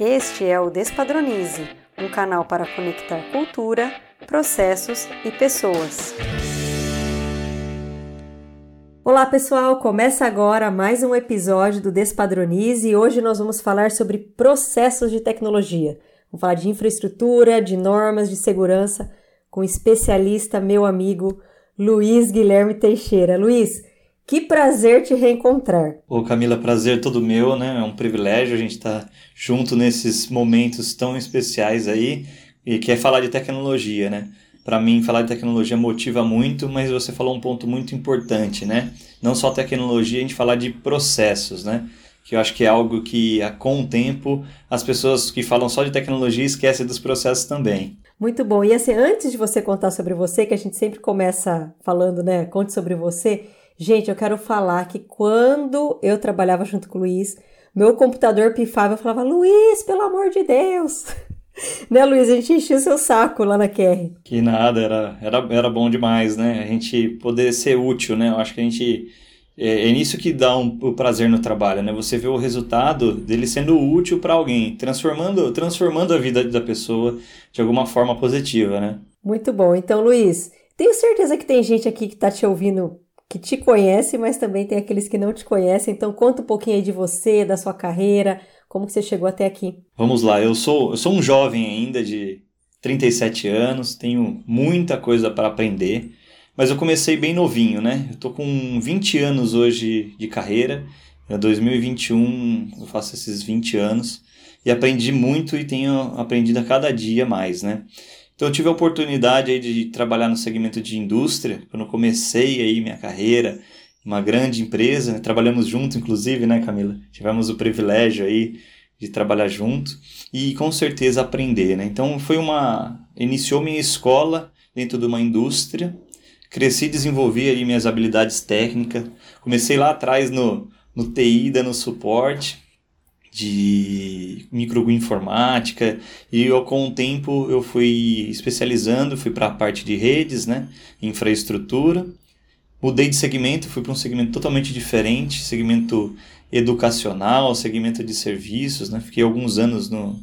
Este é o Despadronize, um canal para conectar cultura, processos e pessoas. Olá pessoal, começa agora mais um episódio do Despadronize e hoje nós vamos falar sobre processos de tecnologia. Vamos falar de infraestrutura, de normas, de segurança com o especialista, meu amigo Luiz Guilherme Teixeira. Luiz, que prazer te reencontrar. Ô Camila, prazer todo meu, né? É um privilégio a gente estar tá junto nesses momentos tão especiais aí e quer falar de tecnologia, né? Para mim, falar de tecnologia motiva muito, mas você falou um ponto muito importante, né? Não só tecnologia, a gente falar de processos, né? Que eu acho que é algo que, com o tempo, as pessoas que falam só de tecnologia esquecem dos processos também. Muito bom. E assim, antes de você contar sobre você, que a gente sempre começa falando, né? Conte sobre você. Gente, eu quero falar que quando eu trabalhava junto com o Luiz, meu computador pifava, eu falava, Luiz, pelo amor de Deus! né, Luiz? A gente enchia o seu saco lá na QR. Que nada, era, era, era bom demais, né? A gente poder ser útil, né? Eu acho que a gente. É, é nisso que dá um, o prazer no trabalho, né? Você vê o resultado dele sendo útil para alguém, transformando, transformando a vida da pessoa de alguma forma positiva, né? Muito bom. Então, Luiz, tenho certeza que tem gente aqui que está te ouvindo que te conhece, mas também tem aqueles que não te conhecem. Então conta um pouquinho aí de você, da sua carreira, como que você chegou até aqui. Vamos lá, eu sou, eu sou um jovem ainda de 37 anos, tenho muita coisa para aprender, mas eu comecei bem novinho, né? Eu tô com 20 anos hoje de carreira, em 2021 eu faço esses 20 anos e aprendi muito e tenho aprendido a cada dia mais, né? Então eu tive a oportunidade aí de trabalhar no segmento de indústria, quando comecei aí minha carreira, uma grande empresa, né? trabalhamos junto inclusive, né, Camila? Tivemos o privilégio aí de trabalhar junto e com certeza aprender, né? Então foi uma iniciou minha escola dentro de uma indústria, cresci, desenvolvi aí minhas habilidades técnicas, comecei lá atrás no no TI dando suporte, de microinformática e eu, com o tempo eu fui especializando, fui para a parte de redes, né, infraestrutura, mudei de segmento, fui para um segmento totalmente diferente, segmento educacional, segmento de serviços, né, fiquei alguns anos no,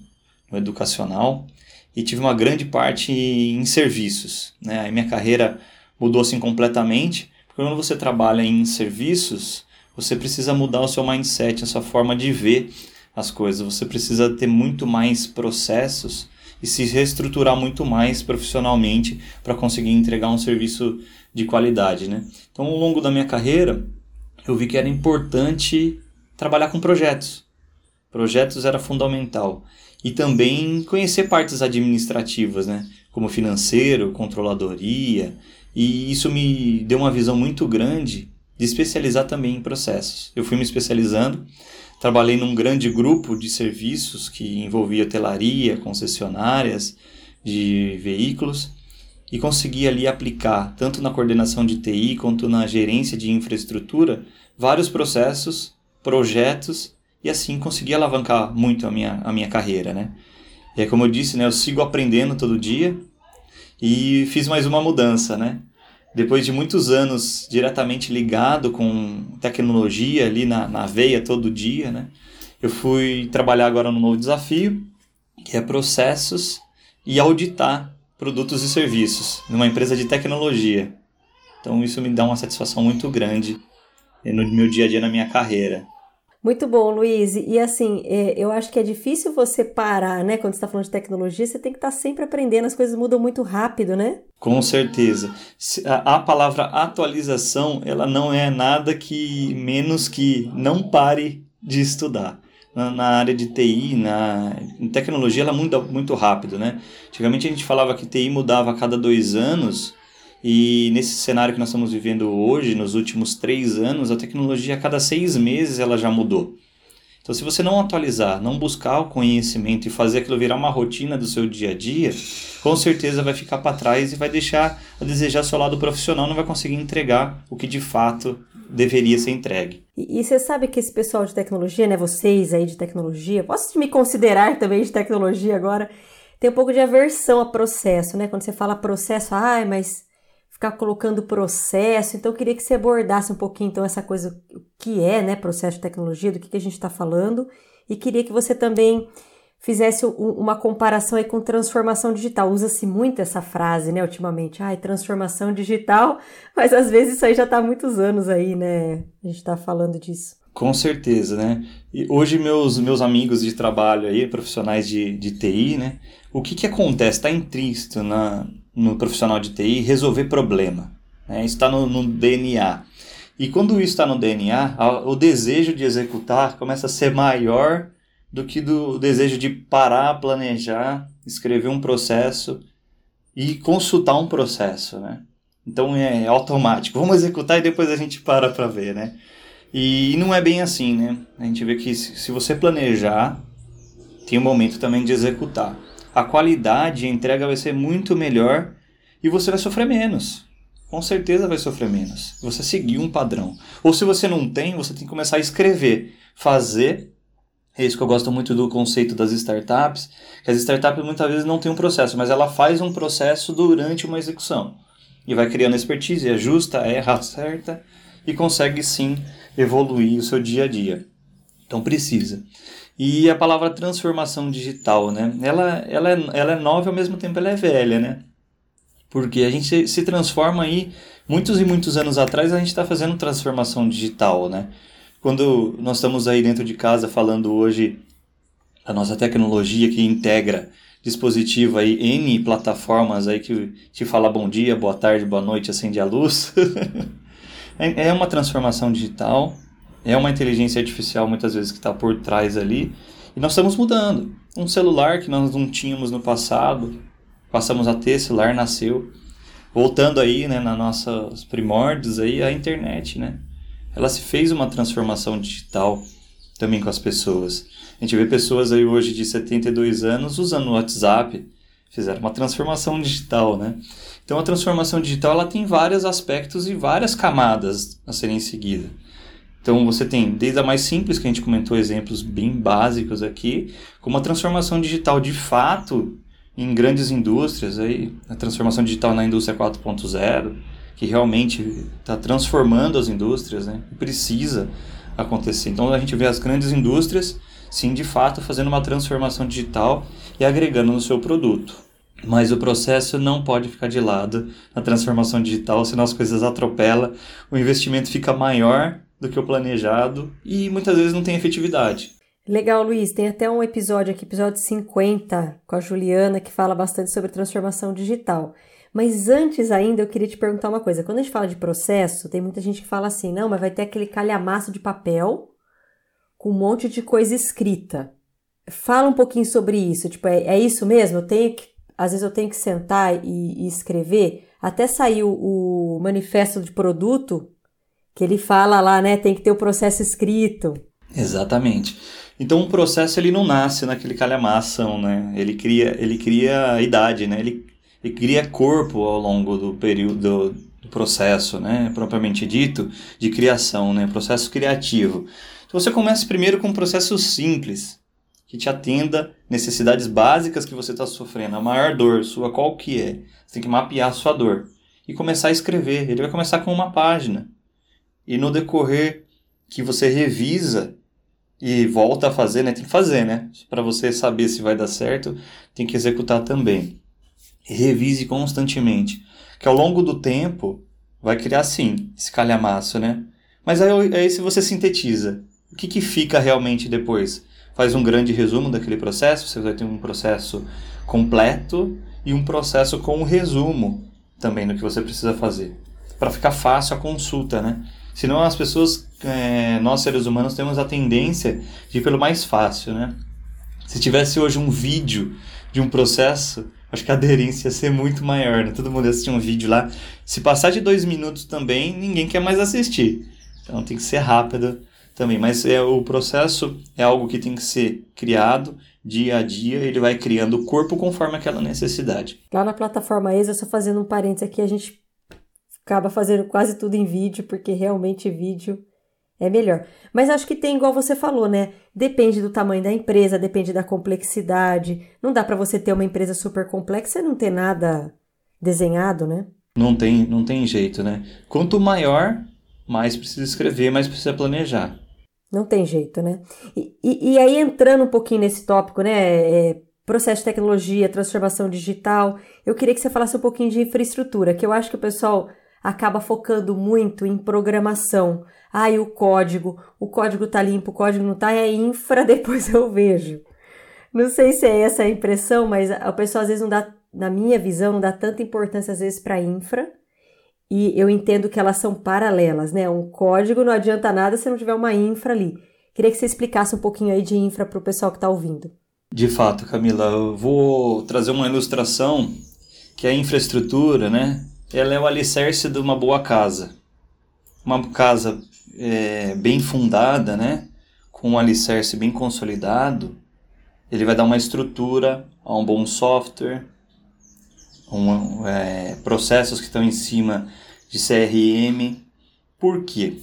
no educacional e tive uma grande parte em serviços, né, a minha carreira mudou assim completamente, porque quando você trabalha em serviços, você precisa mudar o seu mindset, a sua forma de ver as coisas. Você precisa ter muito mais processos e se reestruturar muito mais profissionalmente para conseguir entregar um serviço de qualidade, né? Então, ao longo da minha carreira, eu vi que era importante trabalhar com projetos. Projetos era fundamental. E também conhecer partes administrativas, né? Como financeiro, controladoria. E isso me deu uma visão muito grande de especializar também em processos. Eu fui me especializando Trabalhei num grande grupo de serviços que envolvia telaria, concessionárias de veículos e consegui ali aplicar, tanto na coordenação de TI quanto na gerência de infraestrutura, vários processos, projetos e assim consegui alavancar muito a minha, a minha carreira, né? E é como eu disse, né, eu sigo aprendendo todo dia e fiz mais uma mudança, né? Depois de muitos anos diretamente ligado com tecnologia ali na, na veia todo dia, né? Eu fui trabalhar agora no novo desafio, que é processos e auditar produtos e serviços numa empresa de tecnologia. Então isso me dá uma satisfação muito grande no meu dia a dia na minha carreira. Muito bom, Luiz. E assim, é, eu acho que é difícil você parar, né? Quando você está falando de tecnologia, você tem que estar tá sempre aprendendo, as coisas mudam muito rápido, né? Com certeza. A palavra atualização, ela não é nada que menos que não pare de estudar. Na, área de TI, na tecnologia, ela muda muito rápido, né? Antigamente a gente falava que TI mudava a cada dois anos, e nesse cenário que nós estamos vivendo hoje, nos últimos três anos, a tecnologia a cada seis meses ela já mudou. Então, se você não atualizar, não buscar o conhecimento e fazer aquilo virar uma rotina do seu dia a dia, com certeza vai ficar para trás e vai deixar a desejar seu lado profissional, não vai conseguir entregar o que de fato deveria ser entregue. E, e você sabe que esse pessoal de tecnologia, né, vocês aí de tecnologia, posso me considerar também de tecnologia agora, tem um pouco de aversão a processo, né? Quando você fala processo, ai, ah, mas ficar colocando processo. Então, eu queria que você abordasse um pouquinho então essa coisa, o que é né, processo de tecnologia, do que, que a gente está falando, e queria que você também fizesse uma comparação aí com transformação digital. Usa-se muito essa frase, né, ultimamente. Ai, transformação digital, mas às vezes isso aí já está há muitos anos aí, né? A gente está falando disso. Com certeza, né? E hoje meus, meus amigos de trabalho aí, profissionais de, de TI, né? O que que acontece? Está intrínseco na, no profissional de TI resolver problema. Né? Isso está no, no DNA. E quando isso está no DNA, o desejo de executar começa a ser maior do que do desejo de parar, planejar, escrever um processo e consultar um processo, né? Então é automático. Vamos executar e depois a gente para para ver, né? E não é bem assim, né? A gente vê que se você planejar, tem um momento também de executar. A qualidade, a entrega vai ser muito melhor e você vai sofrer menos. Com certeza vai sofrer menos. Você seguir um padrão. Ou se você não tem, você tem que começar a escrever, fazer é isso que eu gosto muito do conceito das startups, que as startups muitas vezes não têm um processo, mas ela faz um processo durante uma execução. E vai criando expertise, ajusta, erra, acerta e consegue sim evoluir o seu dia a dia. Então precisa. E a palavra transformação digital, né? Ela, ela, é, ela é nova e ao mesmo tempo ela é velha, né? Porque a gente se transforma aí, muitos e muitos anos atrás a gente está fazendo transformação digital, né? Quando nós estamos aí dentro de casa falando hoje da nossa tecnologia que integra dispositivo aí, N plataformas aí que te fala bom dia, boa tarde, boa noite, acende a luz. É, é uma transformação digital, é uma inteligência artificial muitas vezes que está por trás ali, e nós estamos mudando. Um celular que nós não tínhamos no passado, passamos a ter, celular nasceu. Voltando aí, né, nas nossas primórdios aí, a internet, né? ela se fez uma transformação digital também com as pessoas. A gente vê pessoas aí hoje de 72 anos usando o WhatsApp, fizeram uma transformação digital, né? Então a transformação digital ela tem vários aspectos e várias camadas a serem seguidas. Então você tem desde a mais simples, que a gente comentou exemplos bem básicos aqui, como a transformação digital de fato em grandes indústrias, aí, a transformação digital na indústria 4.0, que realmente está transformando as indústrias, né? Precisa acontecer. Então a gente vê as grandes indústrias, sim, de fato, fazendo uma transformação digital e agregando no seu produto. Mas o processo não pode ficar de lado na transformação digital, senão as coisas atropelam, o investimento fica maior do que o planejado e muitas vezes não tem efetividade. Legal, Luiz. Tem até um episódio aqui, episódio 50, com a Juliana, que fala bastante sobre transformação digital. Mas antes ainda, eu queria te perguntar uma coisa. Quando a gente fala de processo, tem muita gente que fala assim, não, mas vai ter aquele calhamaço de papel com um monte de coisa escrita. Fala um pouquinho sobre isso. Tipo, é, é isso mesmo? Eu tenho que, às vezes eu tenho que sentar e, e escrever. Até saiu o manifesto de produto, que ele fala lá, né? Tem que ter o processo escrito. Exatamente. Então o processo ele não nasce naquele calhamação, né? Ele cria, ele cria idade, né? Ele e cria corpo ao longo do período do processo, né, propriamente dito, de criação, né, processo criativo. Então você começa primeiro com um processo simples, que te atenda necessidades básicas que você está sofrendo, a maior dor sua, qual que é? Você tem que mapear a sua dor e começar a escrever. Ele vai começar com uma página. E no decorrer que você revisa e volta a fazer, né? Tem que fazer, né? Para você saber se vai dar certo, tem que executar também revise constantemente. Que ao longo do tempo vai criar sim esse calhamaço, né? Mas aí, aí se você sintetiza, o que, que fica realmente depois? Faz um grande resumo daquele processo, você vai ter um processo completo e um processo com um resumo também do que você precisa fazer. Para ficar fácil a consulta, né? Senão as pessoas, é, nós seres humanos, temos a tendência de ir pelo mais fácil, né? Se tivesse hoje um vídeo de um processo, acho que a aderência ia ser muito maior, né? Todo mundo assistir um vídeo lá. Se passar de dois minutos também, ninguém quer mais assistir. Então tem que ser rápido também. Mas é, o processo é algo que tem que ser criado dia a dia, ele vai criando o corpo conforme aquela necessidade. Lá na plataforma ESA, só fazendo um parênteses aqui, a gente acaba fazendo quase tudo em vídeo, porque realmente vídeo é melhor. Mas acho que tem, igual você falou, né? Depende do tamanho da empresa, depende da complexidade. Não dá para você ter uma empresa super complexa e não ter nada desenhado, né? Não tem, não tem jeito, né? Quanto maior, mais precisa escrever, mais precisa planejar. Não tem jeito, né? E, e, e aí, entrando um pouquinho nesse tópico, né? É, processo de tecnologia, transformação digital, eu queria que você falasse um pouquinho de infraestrutura, que eu acho que o pessoal acaba focando muito em programação. Ah, e o código, o código tá limpo, o código não tá, é infra, depois eu vejo. Não sei se é essa a impressão, mas a pessoa às vezes não dá, na minha visão, não dá tanta importância às vezes para infra. E eu entendo que elas são paralelas, né? Um código não adianta nada se não tiver uma infra ali. Queria que você explicasse um pouquinho aí de infra para o pessoal que está ouvindo. De fato, Camila, eu vou trazer uma ilustração que a infraestrutura, né? Ela é o alicerce de uma boa casa. Uma casa é, bem fundada, né? Com um alicerce bem consolidado, ele vai dar uma estrutura a um bom software, um, é, processos que estão em cima de CRM. Por quê?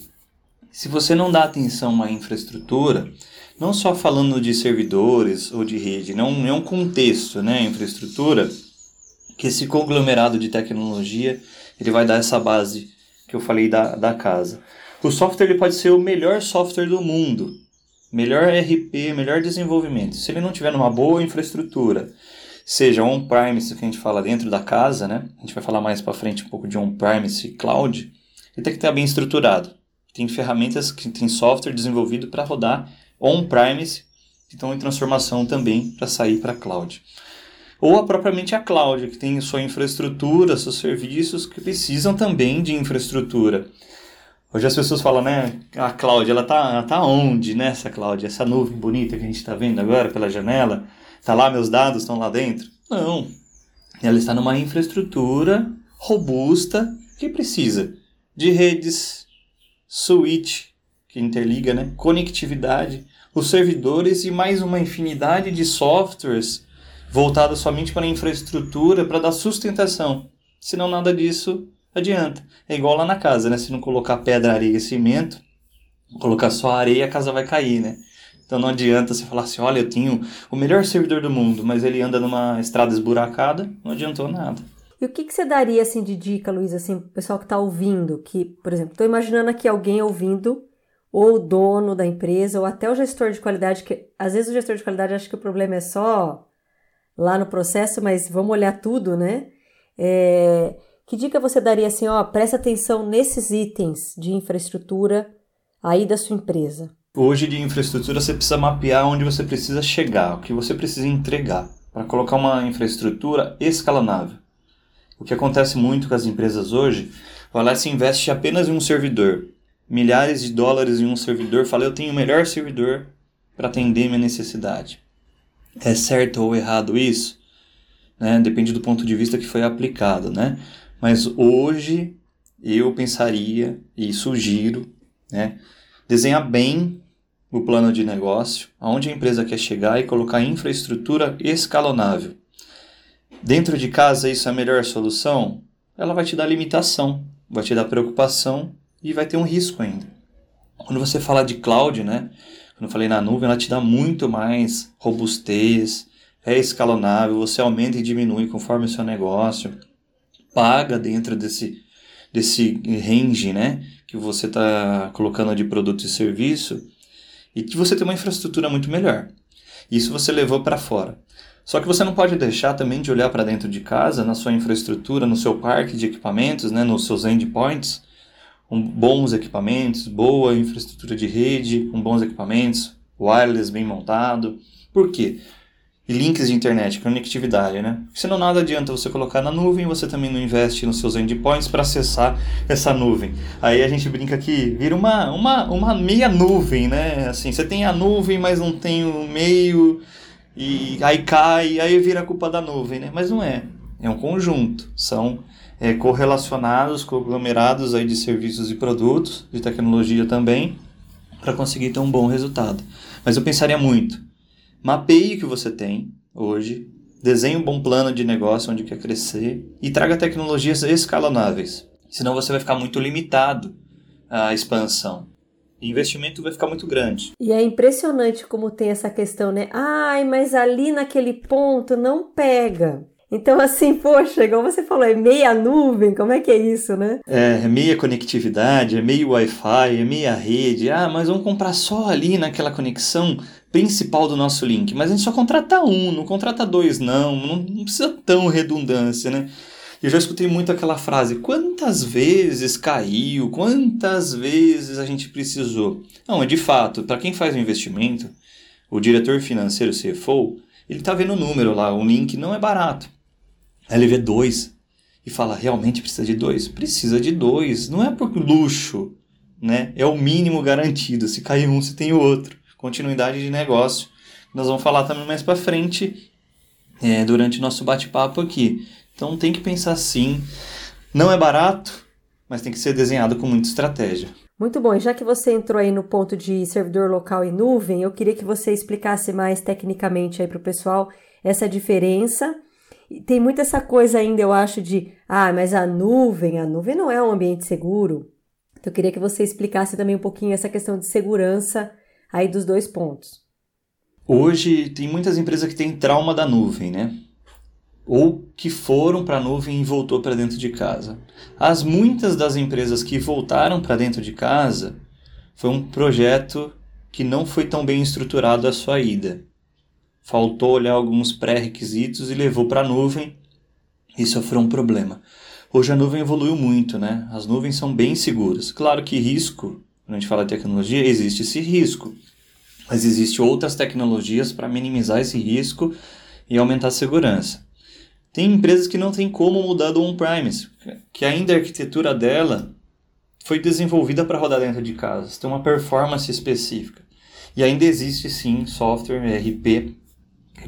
Se você não dá atenção à infraestrutura, não só falando de servidores ou de rede, não é um contexto, né, infraestrutura, que esse conglomerado de tecnologia ele vai dar essa base que eu falei da, da casa. O software ele pode ser o melhor software do mundo, melhor RP, melhor desenvolvimento. Se ele não tiver uma boa infraestrutura, seja on-premise, que a gente fala dentro da casa, né? A gente vai falar mais para frente um pouco de on-premise cloud. Ele tem que estar bem estruturado. Tem ferramentas que tem software desenvolvido para rodar on-premise, que estão em transformação também para sair para cloud. Ou a propriamente a cloud, que tem sua infraestrutura, seus serviços que precisam também de infraestrutura. Hoje as pessoas falam, né? A cloud, ela tá, ela tá onde, né? Essa cloud, essa nuvem bonita que a gente está vendo agora pela janela Está lá, meus dados estão lá dentro? Não. Ela está numa infraestrutura robusta que precisa de redes, switch, que interliga, né? conectividade, os servidores e mais uma infinidade de softwares voltados somente para a infraestrutura para dar sustentação. Senão nada disso adianta. É igual lá na casa, né? Se não colocar pedra, areia e cimento, colocar só areia, a casa vai cair, né? Então não adianta você falar assim, olha, eu tenho o melhor servidor do mundo, mas ele anda numa estrada esburacada, não adiantou nada. E o que, que você daria assim de dica, Luiz, assim, pro pessoal que está ouvindo, que, por exemplo, estou imaginando aqui alguém ouvindo, ou o dono da empresa, ou até o gestor de qualidade, que às vezes o gestor de qualidade acha que o problema é só lá no processo, mas vamos olhar tudo, né? É, que dica você daria assim, ó, presta atenção nesses itens de infraestrutura aí da sua empresa? Hoje de infraestrutura você precisa mapear onde você precisa chegar, o que você precisa entregar, para colocar uma infraestrutura escalonável. O que acontece muito com as empresas hoje, vai lá se investe apenas em um servidor, milhares de dólares em um servidor, fala eu tenho o melhor servidor para atender minha necessidade. É certo ou errado isso? Né? Depende do ponto de vista que foi aplicado, né? Mas hoje eu pensaria e sugiro, né? Desenhar bem o plano de negócio, aonde a empresa quer chegar e colocar infraestrutura escalonável. Dentro de casa, isso é a melhor solução? Ela vai te dar limitação, vai te dar preocupação e vai ter um risco ainda. Quando você fala de cloud, né? Eu falei na nuvem, ela te dá muito mais robustez, é escalonável, você aumenta e diminui conforme o seu negócio, paga dentro desse, desse range, né? Que você está colocando de produto e serviço e que você tem uma infraestrutura muito melhor. Isso você levou para fora. Só que você não pode deixar também de olhar para dentro de casa, na sua infraestrutura, no seu parque de equipamentos, né, nos seus endpoints, com bons equipamentos, boa infraestrutura de rede, com bons equipamentos, wireless bem montado. Por quê? e links de internet, conectividade, né? Senão nada adianta você colocar na nuvem, você também não investe nos seus endpoints para acessar essa nuvem. Aí a gente brinca que vira uma, uma, uma meia nuvem, né? Assim, você tem a nuvem, mas não tem o meio, e aí cai, aí vira culpa da nuvem, né? Mas não é. É um conjunto. São é, correlacionados, conglomerados aí de serviços e produtos, de tecnologia também, para conseguir ter um bom resultado. Mas eu pensaria muito Mapeie o que você tem hoje, desenhe um bom plano de negócio onde quer crescer e traga tecnologias escalonáveis. Senão você vai ficar muito limitado à expansão. O investimento vai ficar muito grande. E é impressionante como tem essa questão, né? Ai, mas ali naquele ponto não pega. Então, assim, poxa, igual você falou, é meia nuvem, como é que é isso, né? É, é meia conectividade, é meio Wi-Fi, é meia rede. Ah, mas vamos comprar só ali naquela conexão principal do nosso link. Mas a gente só contrata um, não contrata dois, não. Não, precisa tão redundância, né? Eu já escutei muito aquela frase: quantas vezes caiu, quantas vezes a gente precisou. Não, é de fato, para quem faz o investimento, o diretor financeiro, CFO, ele está vendo o número lá, o link não é barato. Ele vê dois e fala: realmente precisa de dois? Precisa de dois. Não é por luxo, né? É o mínimo garantido. Se cair um, se tem o outro. Continuidade de negócio. Nós vamos falar também mais para frente é, durante o nosso bate-papo aqui. Então tem que pensar sim. Não é barato, mas tem que ser desenhado com muita estratégia. Muito bom. Já que você entrou aí no ponto de servidor local e nuvem, eu queria que você explicasse mais tecnicamente aí para o pessoal essa diferença tem muito essa coisa ainda, eu acho, de ah, mas a nuvem, a nuvem não é um ambiente seguro. Então, eu queria que você explicasse também um pouquinho essa questão de segurança aí dos dois pontos. Hoje tem muitas empresas que têm trauma da nuvem, né? Ou que foram para a nuvem e voltou para dentro de casa. As muitas das empresas que voltaram para dentro de casa foi um projeto que não foi tão bem estruturado a sua ida faltou olhar alguns pré-requisitos e levou para a nuvem e sofreu um problema. Hoje a nuvem evoluiu muito, né? As nuvens são bem seguras. Claro que risco, quando a gente fala de tecnologia, existe esse risco. Mas existem outras tecnologias para minimizar esse risco e aumentar a segurança. Tem empresas que não tem como mudar do on-premise, que ainda a arquitetura dela foi desenvolvida para rodar dentro de casa, tem uma performance específica. E ainda existe sim software RP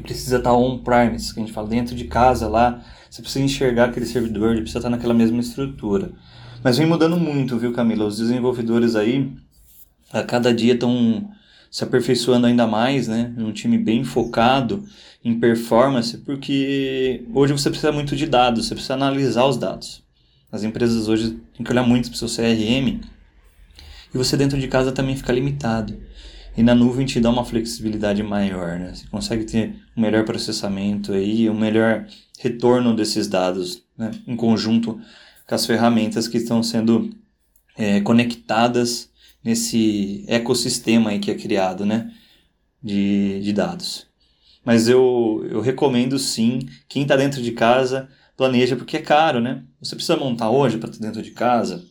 precisa estar on-premise, que a gente fala dentro de casa lá, você precisa enxergar aquele servidor, ele precisa estar naquela mesma estrutura. Mas vem mudando muito, viu, Camila? Os desenvolvedores aí, a cada dia estão se aperfeiçoando ainda mais, né? Um time bem focado em performance, porque hoje você precisa muito de dados, você precisa analisar os dados. As empresas hoje têm que olhar muito para o seu CRM e você dentro de casa também fica limitado. E na nuvem te dá uma flexibilidade maior, né? Você consegue ter um melhor processamento aí, um melhor retorno desses dados, né? Em conjunto com as ferramentas que estão sendo é, conectadas nesse ecossistema aí que é criado, né? De, de dados. Mas eu, eu recomendo sim, quem está dentro de casa, planeja, porque é caro, né? Você precisa montar hoje para estar dentro de casa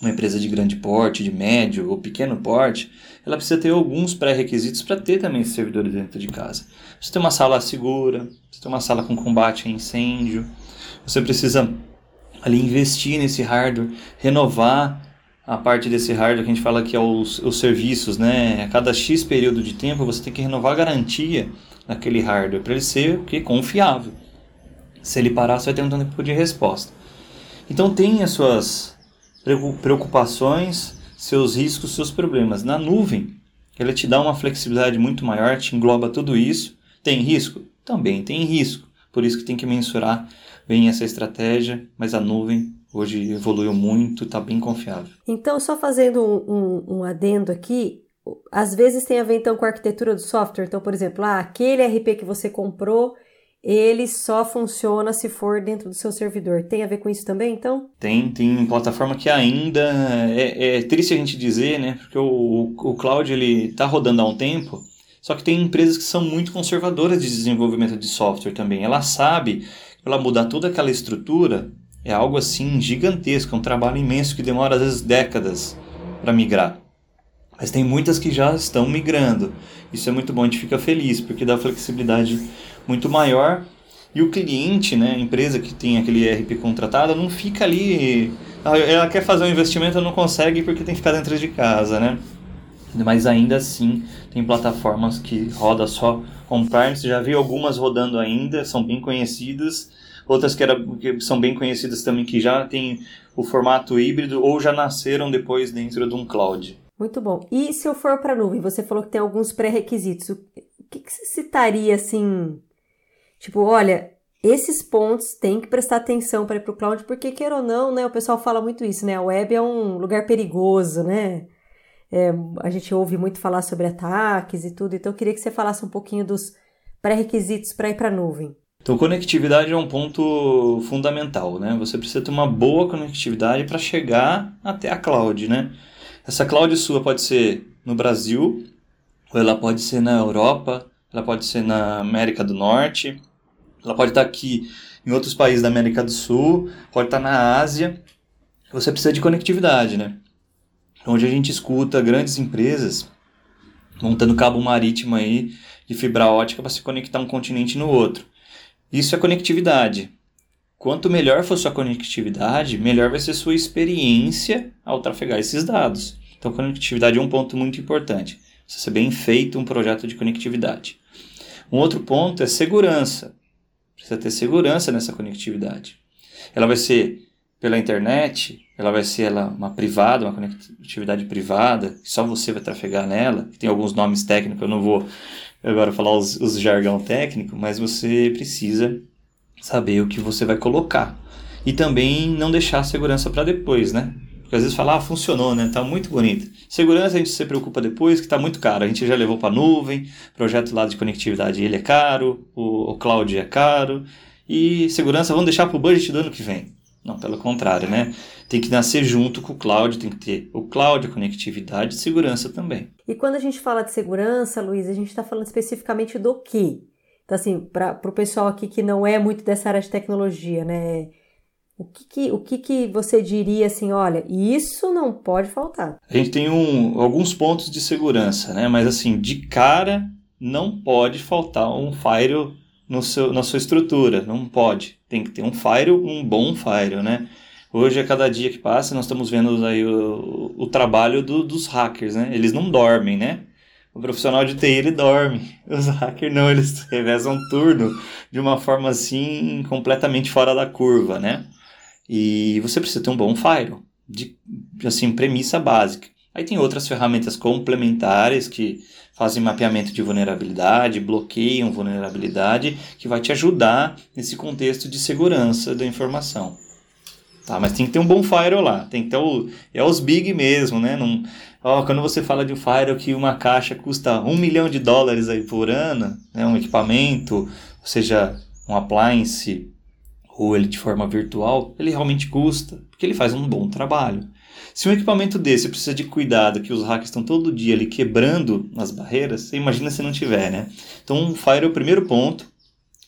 uma empresa de grande porte, de médio ou pequeno porte, ela precisa ter alguns pré-requisitos para ter também esse servidor dentro de casa. Você tem uma sala segura, você tem uma sala com combate a incêndio, você precisa ali investir nesse hardware, renovar a parte desse hardware que a gente fala que é os, os serviços, né? A cada X período de tempo você tem que renovar a garantia daquele hardware para ele ser que, confiável. Se ele parar, você vai ter um tempo de resposta. Então tem as suas preocupações, seus riscos, seus problemas. Na nuvem, ela te dá uma flexibilidade muito maior, te engloba tudo isso. Tem risco? Também tem risco. Por isso que tem que mensurar bem essa estratégia, mas a nuvem hoje evoluiu muito, está bem confiável. Então, só fazendo um, um, um, adendo aqui, às vezes tem a ver então com a arquitetura do software. Então, por exemplo, ah, aquele RP que você comprou, ele só funciona se for dentro do seu servidor. Tem a ver com isso também, então? Tem, tem plataforma que ainda é, é triste a gente dizer, né? Porque o, o cloud ele está rodando há um tempo, só que tem empresas que são muito conservadoras de desenvolvimento de software também. Ela sabe que ela mudar toda aquela estrutura é algo assim gigantesco, é um trabalho imenso que demora às vezes décadas para migrar. Mas tem muitas que já estão migrando. Isso é muito bom, a gente fica feliz, porque dá flexibilidade muito maior. E o cliente, né, a empresa que tem aquele ERP contratado, não fica ali. Ela quer fazer um investimento, não consegue porque tem que ficar dentro de casa, né? Mas ainda assim, tem plataformas que roda só on-premise. Já vi algumas rodando ainda, são bem conhecidas. Outras que, era, que são bem conhecidas também, que já tem o formato híbrido ou já nasceram depois dentro de um cloud. Muito bom. E se eu for para a nuvem, você falou que tem alguns pré-requisitos. O que, que você citaria assim? Tipo, olha, esses pontos tem que prestar atenção para ir para o cloud, porque queira ou não, né? O pessoal fala muito isso, né? A web é um lugar perigoso, né? É, a gente ouve muito falar sobre ataques e tudo, então eu queria que você falasse um pouquinho dos pré-requisitos para ir para a nuvem. Então, conectividade é um ponto fundamental, né? Você precisa ter uma boa conectividade para chegar até a cloud, né? Essa cloud sua pode ser no Brasil, ou ela pode ser na Europa, ela pode ser na América do Norte, ela pode estar aqui em outros países da América do Sul, pode estar na Ásia. Você precisa de conectividade, né? Onde a gente escuta grandes empresas montando cabo marítimo aí de fibra ótica para se conectar um continente no outro. Isso é conectividade. Quanto melhor for sua conectividade, melhor vai ser sua experiência ao trafegar esses dados. Então, conectividade é um ponto muito importante. Precisa ser bem feito um projeto de conectividade. Um outro ponto é segurança. Precisa ter segurança nessa conectividade. Ela vai ser pela internet, ela vai ser ela uma privada, uma conectividade privada, que só você vai trafegar nela. Tem alguns nomes técnicos, eu não vou agora falar os, os jargão técnico, mas você precisa saber o que você vai colocar. E também não deixar a segurança para depois, né? Porque às vezes fala, ah, funcionou, né? Tá muito bonito. Segurança a gente se preocupa depois, que tá muito caro. A gente já levou para nuvem, projeto lá de conectividade ele é caro, o, o cloud é caro. E segurança vamos deixar para o budget do ano que vem. Não, pelo contrário, né? Tem que nascer junto com o cloud, tem que ter o cloud, a conectividade e segurança também. E quando a gente fala de segurança, Luiz, a gente está falando especificamente do quê? Então, assim, para o pessoal aqui que não é muito dessa área de tecnologia, né? O que, que, o que, que você diria assim, olha, isso não pode faltar? A gente tem um, alguns pontos de segurança, né? Mas assim, de cara não pode faltar um firewall no seu, na sua estrutura, não pode. Tem que ter um firewall, um bom firewall, né? Hoje, a cada dia que passa, nós estamos vendo aí o, o trabalho do, dos hackers, né? Eles não dormem, né? O profissional de TI, ele dorme. Os hackers não, eles revezam turno de uma forma assim, completamente fora da curva, né? E você precisa ter um bom firewall, de, assim, premissa básica. Aí tem outras ferramentas complementares que fazem mapeamento de vulnerabilidade, bloqueiam vulnerabilidade, que vai te ajudar nesse contexto de segurança da informação. Tá, mas tem que ter um bom firewall lá, tem que ter o, é os big mesmo, né? Não, ó, quando você fala de um firewall que uma caixa custa um milhão de dólares aí por ano, né? um equipamento, ou seja, um appliance, ou ele de forma virtual, ele realmente custa, porque ele faz um bom trabalho. Se um equipamento desse precisa de cuidado, que os hackers estão todo dia ali quebrando as barreiras, você imagina se não tiver, né? Então, o Fire é o primeiro ponto,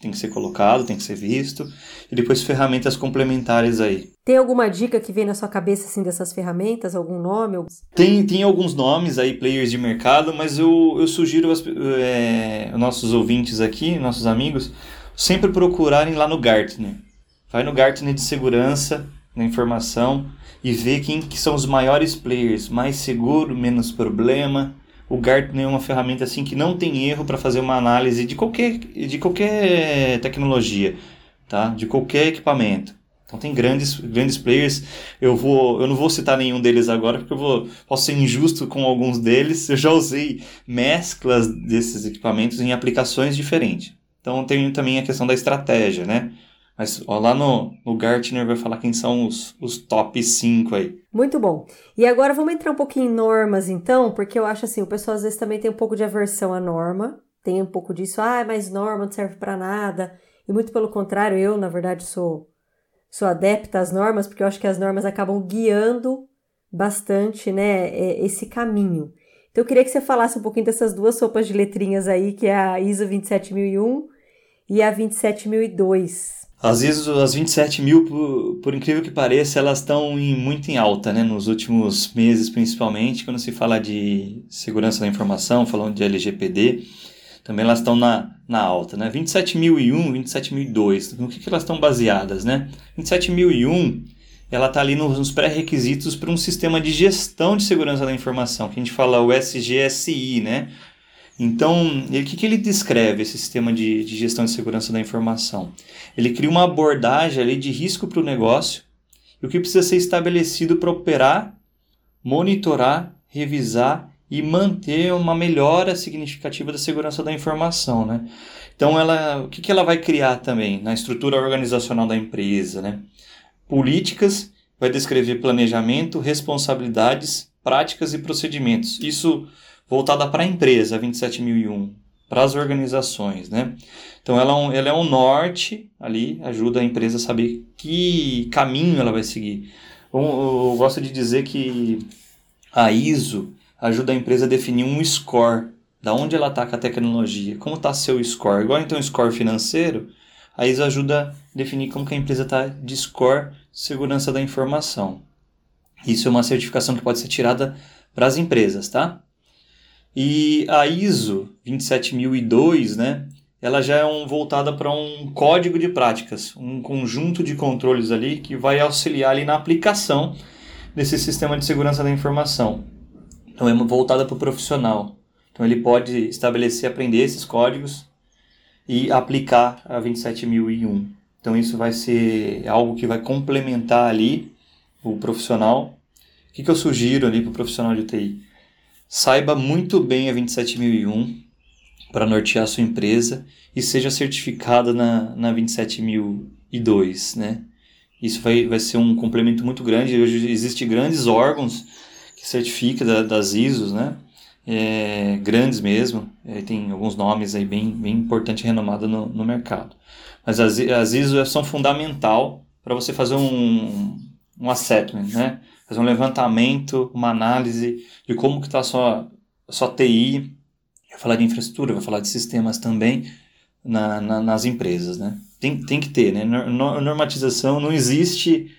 tem que ser colocado, tem que ser visto, e depois ferramentas complementares aí. Tem alguma dica que vem na sua cabeça assim dessas ferramentas, algum nome? Tem, tem alguns nomes aí, players de mercado, mas eu, eu sugiro aos é, nossos ouvintes aqui, nossos amigos, sempre procurarem lá no Gartner. Vai no Gartner de segurança, na informação, e ver quem que são os maiores players, mais seguro, menos problema. O Gartner é uma ferramenta assim que não tem erro para fazer uma análise de qualquer, de qualquer tecnologia, tá? De qualquer equipamento. Então tem grandes, grandes players. Eu vou, eu não vou citar nenhum deles agora porque eu vou, posso ser injusto com alguns deles. Eu já usei mesclas desses equipamentos em aplicações diferentes. Então tem também a questão da estratégia, né? Mas ó, lá no, no Gartner vai falar quem são os, os top 5 aí. Muito bom. E agora vamos entrar um pouquinho em normas, então, porque eu acho assim, o pessoal às vezes também tem um pouco de aversão à norma. Tem um pouco disso, ah, mas norma não serve para nada. E muito pelo contrário, eu, na verdade, sou, sou adepta às normas, porque eu acho que as normas acabam guiando bastante, né, esse caminho. Então eu queria que você falasse um pouquinho dessas duas sopas de letrinhas aí, que é a ISO 27001 e a 27002. Às vezes as 27 mil, por, por incrível que pareça, elas estão em, muito em alta, né? Nos últimos meses, principalmente, quando se fala de segurança da informação, falando de LGPD, também elas estão na, na alta, né? 27.001, 27.002, no que, que elas estão baseadas, né? 27.001, ela está ali nos pré-requisitos para um sistema de gestão de segurança da informação, que a gente fala o SGSI, né? Então, o que, que ele descreve, esse sistema de, de gestão de segurança da informação? Ele cria uma abordagem ali de risco para o negócio e o que precisa ser estabelecido para operar, monitorar, revisar e manter uma melhora significativa da segurança da informação, né? Então, ela, o que, que ela vai criar também na estrutura organizacional da empresa, né? Políticas, vai descrever planejamento, responsabilidades, práticas e procedimentos. Isso voltada para a empresa, 27001. para as organizações, né? Então ela é, um, ela é um norte ali, ajuda a empresa a saber que caminho ela vai seguir. Eu, eu gosto de dizer que a ISO ajuda a empresa a definir um score, da onde ela está com a tecnologia, como está seu score. Igual então score financeiro, a ISO ajuda a definir como que a empresa está de score segurança da informação. Isso é uma certificação que pode ser tirada para as empresas, tá? E a ISO 27002, né? Ela já é um, voltada para um código de práticas, um conjunto de controles ali que vai auxiliar ali na aplicação desse sistema de segurança da informação. Então é voltada para o profissional. Então ele pode estabelecer, aprender esses códigos e aplicar a 27001. Então isso vai ser algo que vai complementar ali o profissional. O que, que eu sugiro ali para o profissional de TI? Saiba muito bem a 27001 para nortear sua empresa e seja certificada na, na 27002, né? Isso vai, vai ser um complemento muito grande. Hoje existem grandes órgãos que certificam da, das ISOs, né? É, grandes mesmo. É, tem alguns nomes aí bem, bem importantes e renomados no, no mercado. Mas as, as ISOs são fundamental para você fazer um, um assessment, né? Fazer um levantamento, uma análise de como que está a sua, a sua TI. Vai falar de infraestrutura, vai falar de sistemas também na, na, nas empresas, né? Tem, tem que ter, né? Normatização não existe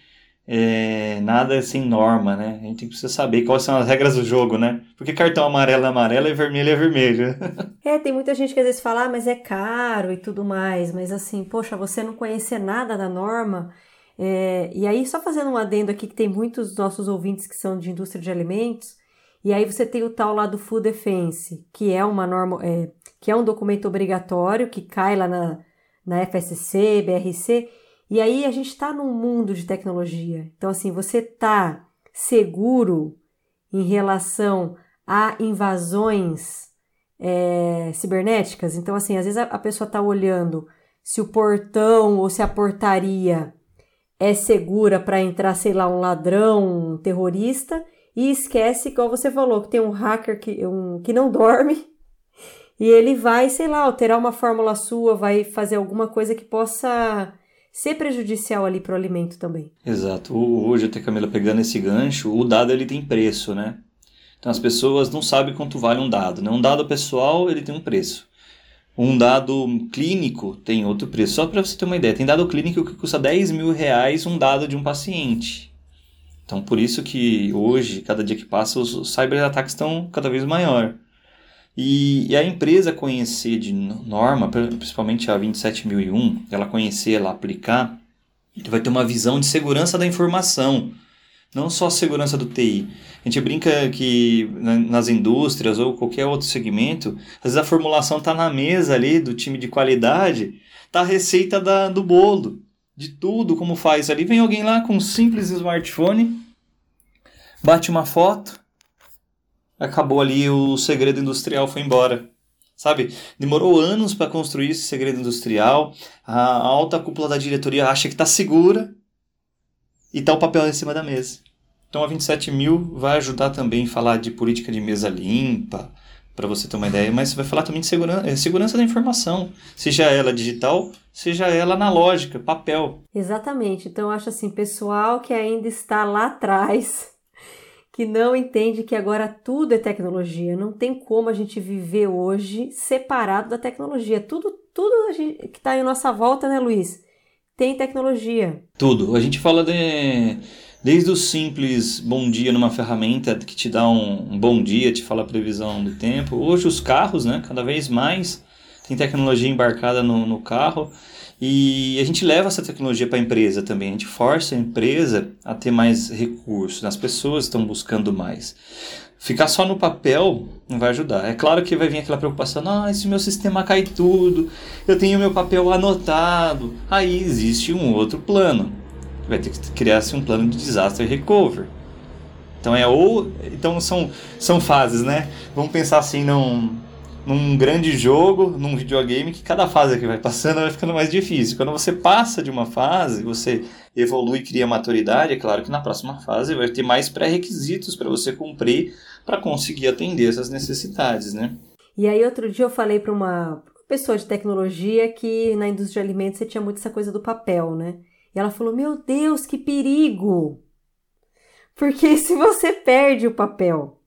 é, nada sem norma, né? A gente precisa saber quais são as regras do jogo, né? Porque cartão amarelo é amarelo e vermelho é vermelho. é, tem muita gente que às vezes fala, ah, mas é caro e tudo mais, mas assim, poxa, você não conhecer nada da norma. É, e aí, só fazendo um adendo aqui, que tem muitos nossos ouvintes que são de indústria de alimentos, e aí você tem o tal lá do Food Defense, que é uma norma, é, que é um documento obrigatório que cai lá na, na FSC, BRC, e aí a gente está num mundo de tecnologia. Então, assim, você está seguro em relação a invasões é, cibernéticas? Então, assim, às vezes a, a pessoa está olhando se o portão ou se a portaria é segura para entrar, sei lá, um ladrão, um terrorista, e esquece, igual você falou, que tem um hacker que, um, que não dorme e ele vai, sei lá, alterar uma fórmula sua, vai fazer alguma coisa que possa ser prejudicial ali para o alimento também. Exato. Hoje, até Camila pegando esse gancho, o dado ele tem preço, né? Então as pessoas não sabem quanto vale um dado, né? Um dado pessoal, ele tem um preço. Um dado clínico tem outro preço. Só para você ter uma ideia, tem dado clínico que custa 10 mil reais um dado de um paciente. Então por isso que hoje, cada dia que passa, os cyberataques estão cada vez maior. E, e, a empresa conhecer de norma, principalmente a 27001, ela conhecer, ela aplicar, vai ter uma visão de segurança da informação, não só segurança do TI. A gente brinca que nas indústrias ou qualquer outro segmento, às vezes a formulação está na mesa ali do time de qualidade, está a receita da, do bolo, de tudo, como faz ali. Vem alguém lá com um simples smartphone, bate uma foto, acabou ali o segredo industrial foi embora. Sabe? Demorou anos para construir esse segredo industrial. A alta cúpula da diretoria acha que está segura e tá o papel em cima da mesa. Então a 27 mil vai ajudar também a falar de política de mesa limpa, para você ter uma ideia, mas vai falar também de segurança, eh, segurança da informação, seja ela digital, seja ela analógica, papel. Exatamente. Então acho assim, pessoal que ainda está lá atrás que não entende que agora tudo é tecnologia. Não tem como a gente viver hoje separado da tecnologia. Tudo, tudo que está em nossa volta, né, Luiz? Tem tecnologia. Tudo. A gente fala de desde o simples bom dia numa ferramenta que te dá um, um bom dia, te fala a previsão do tempo. Hoje os carros, né, cada vez mais tem tecnologia embarcada no, no carro. E a gente leva essa tecnologia para a empresa também, a gente força a empresa a ter mais recursos, as pessoas estão buscando mais. Ficar só no papel não vai ajudar. É claro que vai vir aquela preocupação: ah, se meu sistema cai tudo, eu tenho meu papel anotado. Aí existe um outro plano. Vai ter que criar-se um plano de desastre recover. Então é ou então são são fases, né? Vamos pensar assim, não num grande jogo, num videogame, que cada fase que vai passando vai ficando mais difícil. Quando você passa de uma fase, você evolui cria maturidade, é claro que na próxima fase vai ter mais pré-requisitos para você cumprir para conseguir atender essas necessidades, né? E aí outro dia eu falei para uma pessoa de tecnologia que na indústria de alimentos você tinha muito essa coisa do papel, né? E ela falou: Meu Deus, que perigo! Porque se você perde o papel,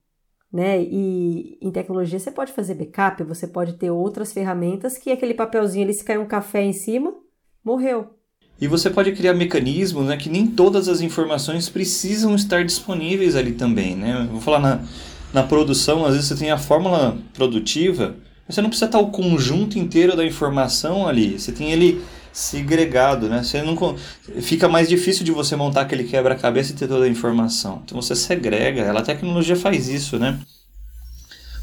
né? E em tecnologia você pode fazer backup, você pode ter outras ferramentas que aquele papelzinho, ele se cai um café em cima, morreu. E você pode criar mecanismos né, que nem todas as informações precisam estar disponíveis ali também. Né? Vou falar na, na produção, às vezes você tem a fórmula produtiva, você não precisa estar o conjunto inteiro da informação ali. Você tem ele segregado, né? Você não fica mais difícil de você montar aquele quebra-cabeça e ter toda a informação. Então você segrega. Ela a tecnologia faz isso, né?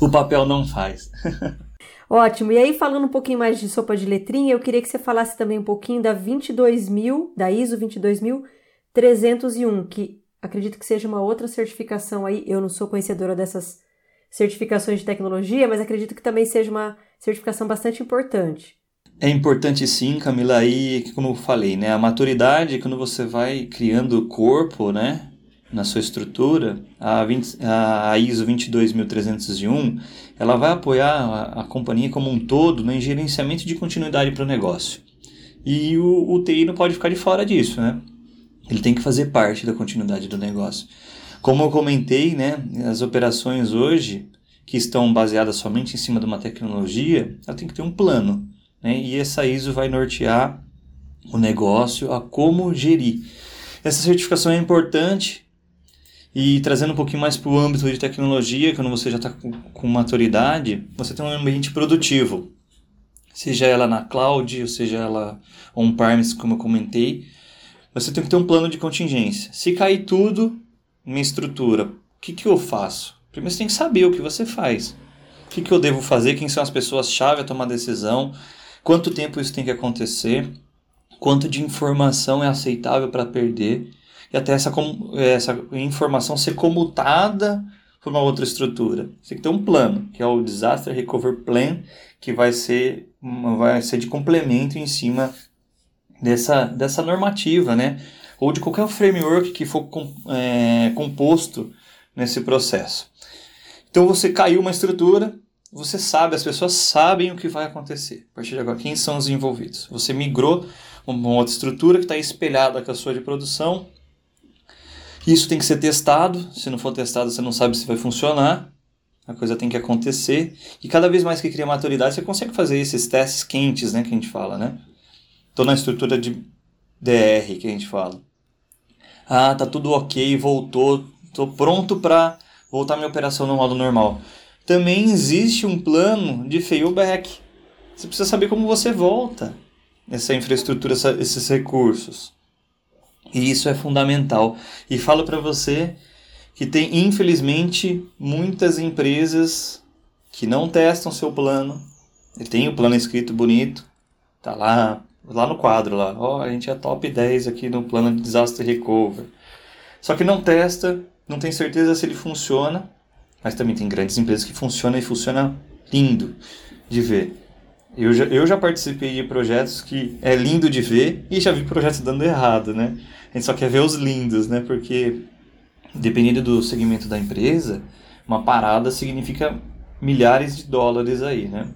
O papel não faz. Ótimo. E aí, falando um pouquinho mais de sopa de letrinha, eu queria que você falasse também um pouquinho da 22.000, da ISO 22301, que acredito que seja uma outra certificação aí. Eu não sou conhecedora dessas certificações de tecnologia, mas acredito que também seja uma certificação bastante importante. É importante sim, Camila, aí, como eu falei, né, a maturidade, quando você vai criando corpo, né, na sua estrutura, a, 20, a ISO 22301, ela vai apoiar a, a, companhia como um todo no gerenciamento de continuidade para o negócio. E o, o TI não pode ficar de fora disso, né? Ele tem que fazer parte da continuidade do negócio. Como eu comentei, né, as operações hoje, que estão baseadas somente em cima de uma tecnologia, ela tem que ter um plano né? e essa ISO vai nortear o negócio a como gerir. Essa certificação é importante e trazendo um pouquinho mais para o âmbito de tecnologia, quando você já está com, maturidade, você tem um ambiente produtivo, seja ela na cloud, ou seja ela on-premise, como eu comentei, você tem que ter um plano de contingência. Se cair tudo, minha estrutura, o que, que eu faço? Primeiro você tem que saber o que você faz. O que, que eu devo fazer? Quem são as pessoas-chave a tomar decisão? quanto tempo isso tem que acontecer, quanto de informação é aceitável para perder, e até essa, essa informação ser comutada por uma outra estrutura. Você tem que ter um plano, que é o Disaster Recovery Plan, que vai ser, vai ser de complemento em cima dessa, dessa normativa, né? ou de qualquer framework que for é, composto nesse processo. Então você caiu uma estrutura, você sabe, as pessoas sabem o que vai acontecer. A partir de agora, quem são os envolvidos? Você migrou uma outra estrutura que está espelhada com a sua de produção. Isso tem que ser testado. Se não for testado, você não sabe se vai funcionar. A coisa tem que acontecer. E cada vez mais que cria maturidade, você consegue fazer esses testes quentes, né? Que a gente fala, né? Estou na estrutura de DR, que a gente fala. Ah, tá tudo ok, voltou. Estou pronto para voltar minha operação no modo normal também existe um plano de failback. Você precisa saber como você volta essa infraestrutura, essa, esses recursos. E isso é fundamental. E falo para você que tem, infelizmente, muitas empresas que não testam seu plano. Ele tem o plano escrito bonito, tá lá, lá no quadro lá. Ó, oh, a gente é top 10 aqui no plano de disaster recovery. Só que não testa, não tem certeza se ele funciona mas também tem grandes empresas que funcionam e funciona lindo de ver. Eu já, eu já participei de projetos que é lindo de ver e já vi projetos dando errado, né? A gente só quer ver os lindos, né? Porque dependendo do segmento da empresa, uma parada significa milhares de dólares aí, né?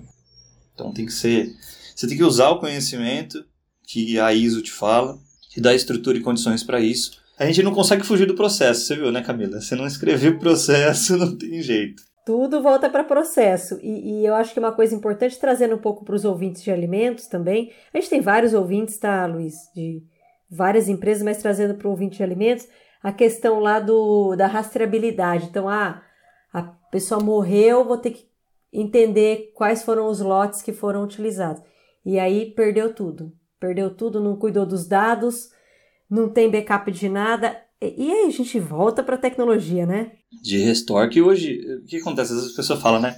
Então tem que ser. Você tem que usar o conhecimento que a ISO te fala, te dá estrutura e condições para isso, a gente não consegue fugir do processo, você viu, né, Camila? Você não escreveu processo, não tem jeito. Tudo volta para processo. E, e, eu acho que uma coisa importante, trazendo um pouco para os ouvintes de alimentos também. A gente tem vários ouvintes, tá, Luiz? De várias empresas, mas trazendo para o ouvinte de alimentos a questão lá do, da rastreabilidade. Então, ah, a pessoa morreu, vou ter que entender quais foram os lotes que foram utilizados. E aí perdeu tudo. Perdeu tudo, não cuidou dos dados, não tem backup de nada. E aí a gente volta para a tecnologia, né? De restore, que hoje, o que acontece? Às vezes as pessoas falam, né?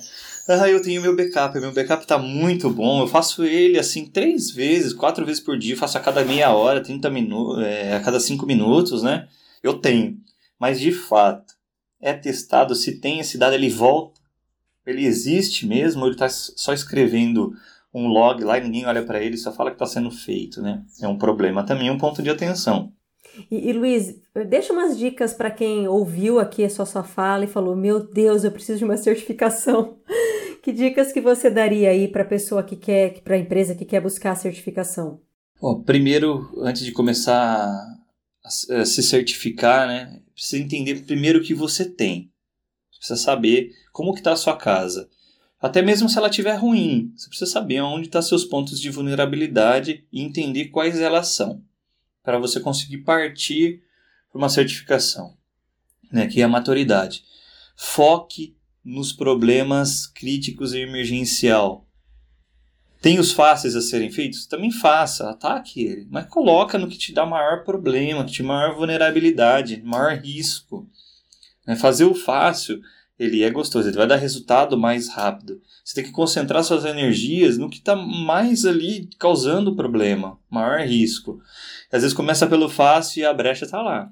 Ah, eu tenho meu backup, meu backup tá muito bom, eu faço ele assim três vezes, quatro vezes por dia, faço a cada meia hora, 30 minutos, é, a cada cinco minutos, né? Eu tenho. Mas de fato, é testado se tem esse dado, ele volta, ele existe mesmo, ele está só escrevendo um log lá e ninguém olha para ele, só fala que está sendo feito, né? É um problema também, um ponto de atenção. E, e Luiz, deixa umas dicas para quem ouviu aqui a sua, sua fala e falou: Meu Deus, eu preciso de uma certificação. Que dicas que você daria aí para a pessoa que quer, para a empresa que quer buscar a certificação? Bom, primeiro, antes de começar a se certificar, né, precisa entender primeiro o que você tem. Você precisa saber como que está a sua casa. Até mesmo se ela estiver ruim, você precisa saber onde estão tá seus pontos de vulnerabilidade e entender quais elas são, para você conseguir partir para uma certificação, né, que é a maturidade. Foque nos problemas críticos e emergencial. Tem os fáceis a serem feitos? Também faça, ataque ele, mas coloca no que te dá maior problema, que te maior vulnerabilidade, maior risco. Né? Fazer o fácil ele é gostoso, ele vai dar resultado mais rápido. Você tem que concentrar suas energias no que está mais ali causando problema, maior risco. Às vezes começa pelo fácil e a brecha está lá.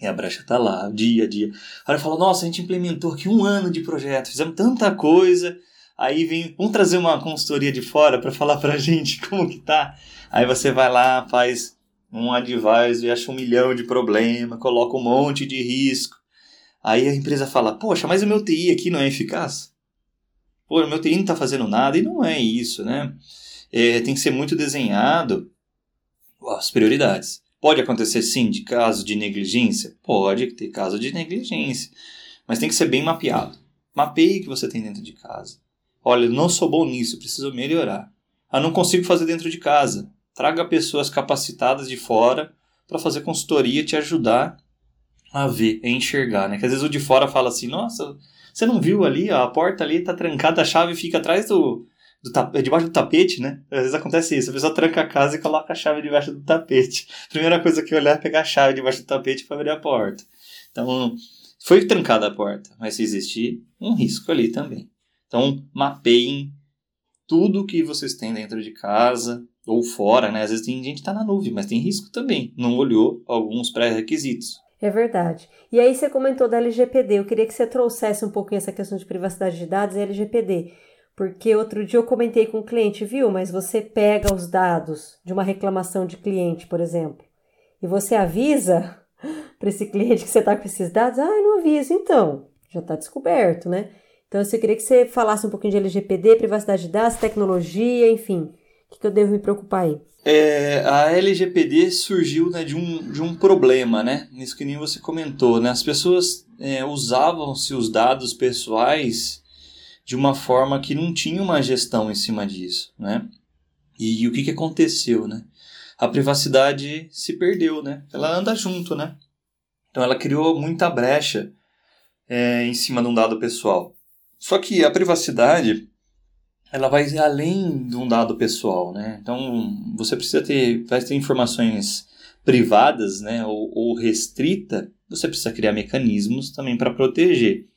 E a brecha está lá, dia a dia. Aí eu falo, nossa, a gente implementou aqui um ano de projeto, fizemos tanta coisa. Aí vem, vamos trazer uma consultoria de fora para falar para a gente como que tá. Aí você vai lá, faz um advisor e acha um milhão de problema, coloca um monte de risco. Aí a empresa fala: Poxa, mas o meu TI aqui não é eficaz? Pô, o meu TI não está fazendo nada. E não é isso, né? É, tem que ser muito desenhado as prioridades. Pode acontecer sim de caso de negligência? Pode ter caso de negligência. Mas tem que ser bem mapeado. Mapeie o que você tem dentro de casa. Olha, não sou bom nisso, preciso melhorar. Ah, não consigo fazer dentro de casa. Traga pessoas capacitadas de fora para fazer consultoria, te ajudar a ver, a enxergar, né? Que às vezes o de fora fala assim, nossa, você não viu ali, a porta ali tá trancada, a chave fica atrás do, do tapete, debaixo do tapete, né? Às vezes acontece isso, a pessoa tranca a casa e coloca a chave debaixo do tapete. Primeira coisa que olhar é pegar a chave debaixo do tapete para abrir a porta. Então, foi trancada a porta, mas se existir um risco ali também. Então, mapeiem tudo que vocês têm dentro de casa ou fora, né? Às vezes tem gente que está na nuvem, mas tem risco também. Não olhou alguns pré-requisitos. É verdade. E aí você comentou da LGPD. Eu queria que você trouxesse um pouquinho essa questão de privacidade de dados e LGPD. Porque outro dia eu comentei com o cliente, viu? Mas você pega os dados de uma reclamação de cliente, por exemplo, e você avisa para esse cliente que você está com esses dados. Ah, eu não aviso, então. Já está descoberto, né? Então, eu queria que você falasse um pouquinho de LGPD, privacidade de dados, tecnologia, enfim. O que, que eu devo me preocupar aí? É, a LGPD surgiu né, de, um, de um problema, né? Isso que nem você comentou, né? As pessoas é, usavam-se os dados pessoais de uma forma que não tinha uma gestão em cima disso, né? E, e o que, que aconteceu, né? A privacidade se perdeu, né? Ela anda junto, né? Então ela criou muita brecha é, em cima de um dado pessoal. Só que a privacidade ela vai além de um dado pessoal, né? Então, você precisa ter, vai ter informações privadas, né, ou, ou restrita, você precisa criar mecanismos também para proteger.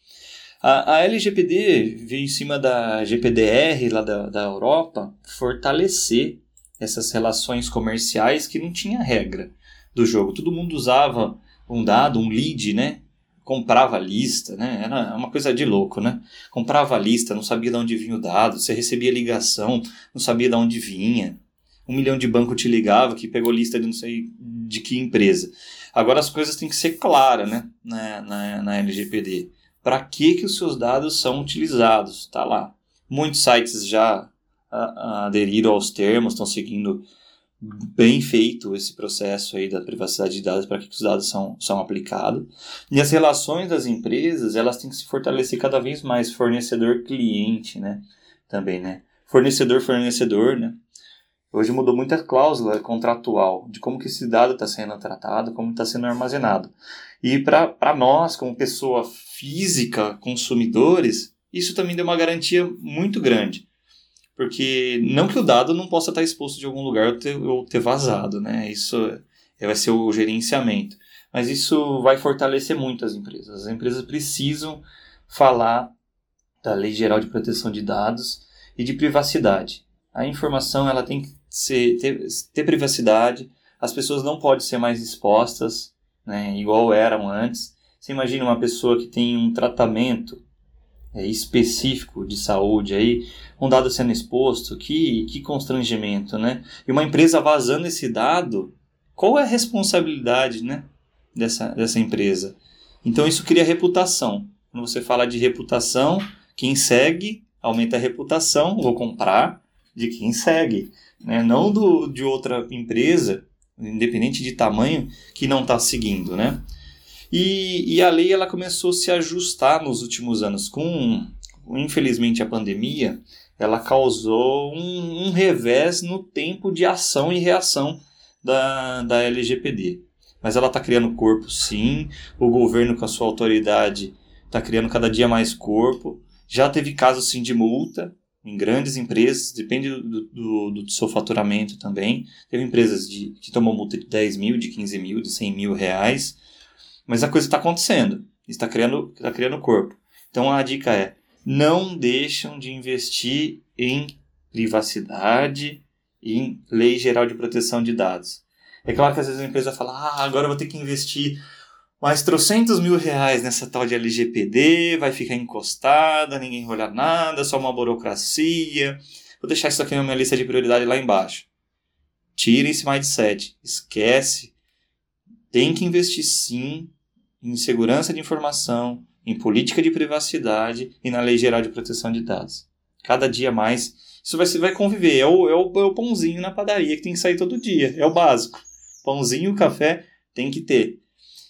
A, a, LGPD veio em cima da GPDR lá da, da Europa fortalecer essas relações comerciais que não tinha regra do jogo. Todo mundo usava um dado, um lead, né? comprava a lista, né? Era uma coisa de louco, né? Comprava a lista, não sabia de onde vinha o dado, você recebia ligação, não sabia de onde vinha. Um milhão de banco te ligava que pegou lista de não sei de que empresa. Agora as coisas têm que ser claras, né? Na, na, na LGPD. Para que, que os seus dados são utilizados? Tá lá. Muitos sites já aderiram aos termos, estão seguindo bem feito esse processo aí da privacidade de dados para que os dados são, são aplicados. E as relações das empresas, elas têm que se fortalecer cada vez mais, fornecedor-cliente, né? Também, né? Fornecedor-fornecedor, né? Hoje mudou muita cláusula contratual de como que esse dado está sendo tratado, como está sendo armazenado. E para nós, como pessoa física, consumidores, isso também deu uma garantia muito grande. Porque não que o dado não possa estar exposto de algum lugar ou ter, ou ter vazado, né? Isso é, vai ser o gerenciamento. Mas isso vai fortalecer muito as empresas. As empresas precisam falar da Lei Geral de Proteção de Dados e de privacidade. A informação ela tem que ser, ter, ter privacidade, as pessoas não podem ser mais expostas, né, igual eram antes. Você imagina uma pessoa que tem um tratamento é, específico de saúde aí, um dado sendo exposto, que, que constrangimento, né? E uma empresa vazando esse dado, qual é a responsabilidade, né, dessa, dessa empresa? Então isso cria reputação. Quando você fala de reputação, quem segue aumenta a reputação, vou comprar de quem segue, né? não do, de outra empresa, independente de tamanho, que não está seguindo. Né? E, e a lei ela começou a se ajustar nos últimos anos. Com, infelizmente, a pandemia, ela causou um, um revés no tempo de ação e reação da, da LGPD. Mas ela está criando corpo, sim. O governo, com a sua autoridade, está criando cada dia mais corpo. Já teve casos, sim, de multa em grandes empresas, depende do, do, do seu faturamento também. Teve empresas de, que tomou multa de 10 mil, de 15 mil, de 100 mil reais. Mas a coisa está acontecendo. Está criando, está criando corpo. Então a dica é: não deixam de investir em privacidade e em lei geral de proteção de dados. É claro que às vezes a empresa fala, ah, agora eu vou ter que investir mais trocentos mil reais nessa tal de LGPD, vai ficar encostada, ninguém vai olhar nada, só uma burocracia. Vou deixar isso aqui na minha lista de prioridade lá embaixo. Tire esse mindset, esquece. Tem que investir sim em segurança de informação, em política de privacidade e na Lei Geral de Proteção de Dados. Cada dia mais, isso vai, vai conviver. É o, é, o, é o pãozinho na padaria que tem que sair todo dia. É o básico pãozinho, café tem que ter.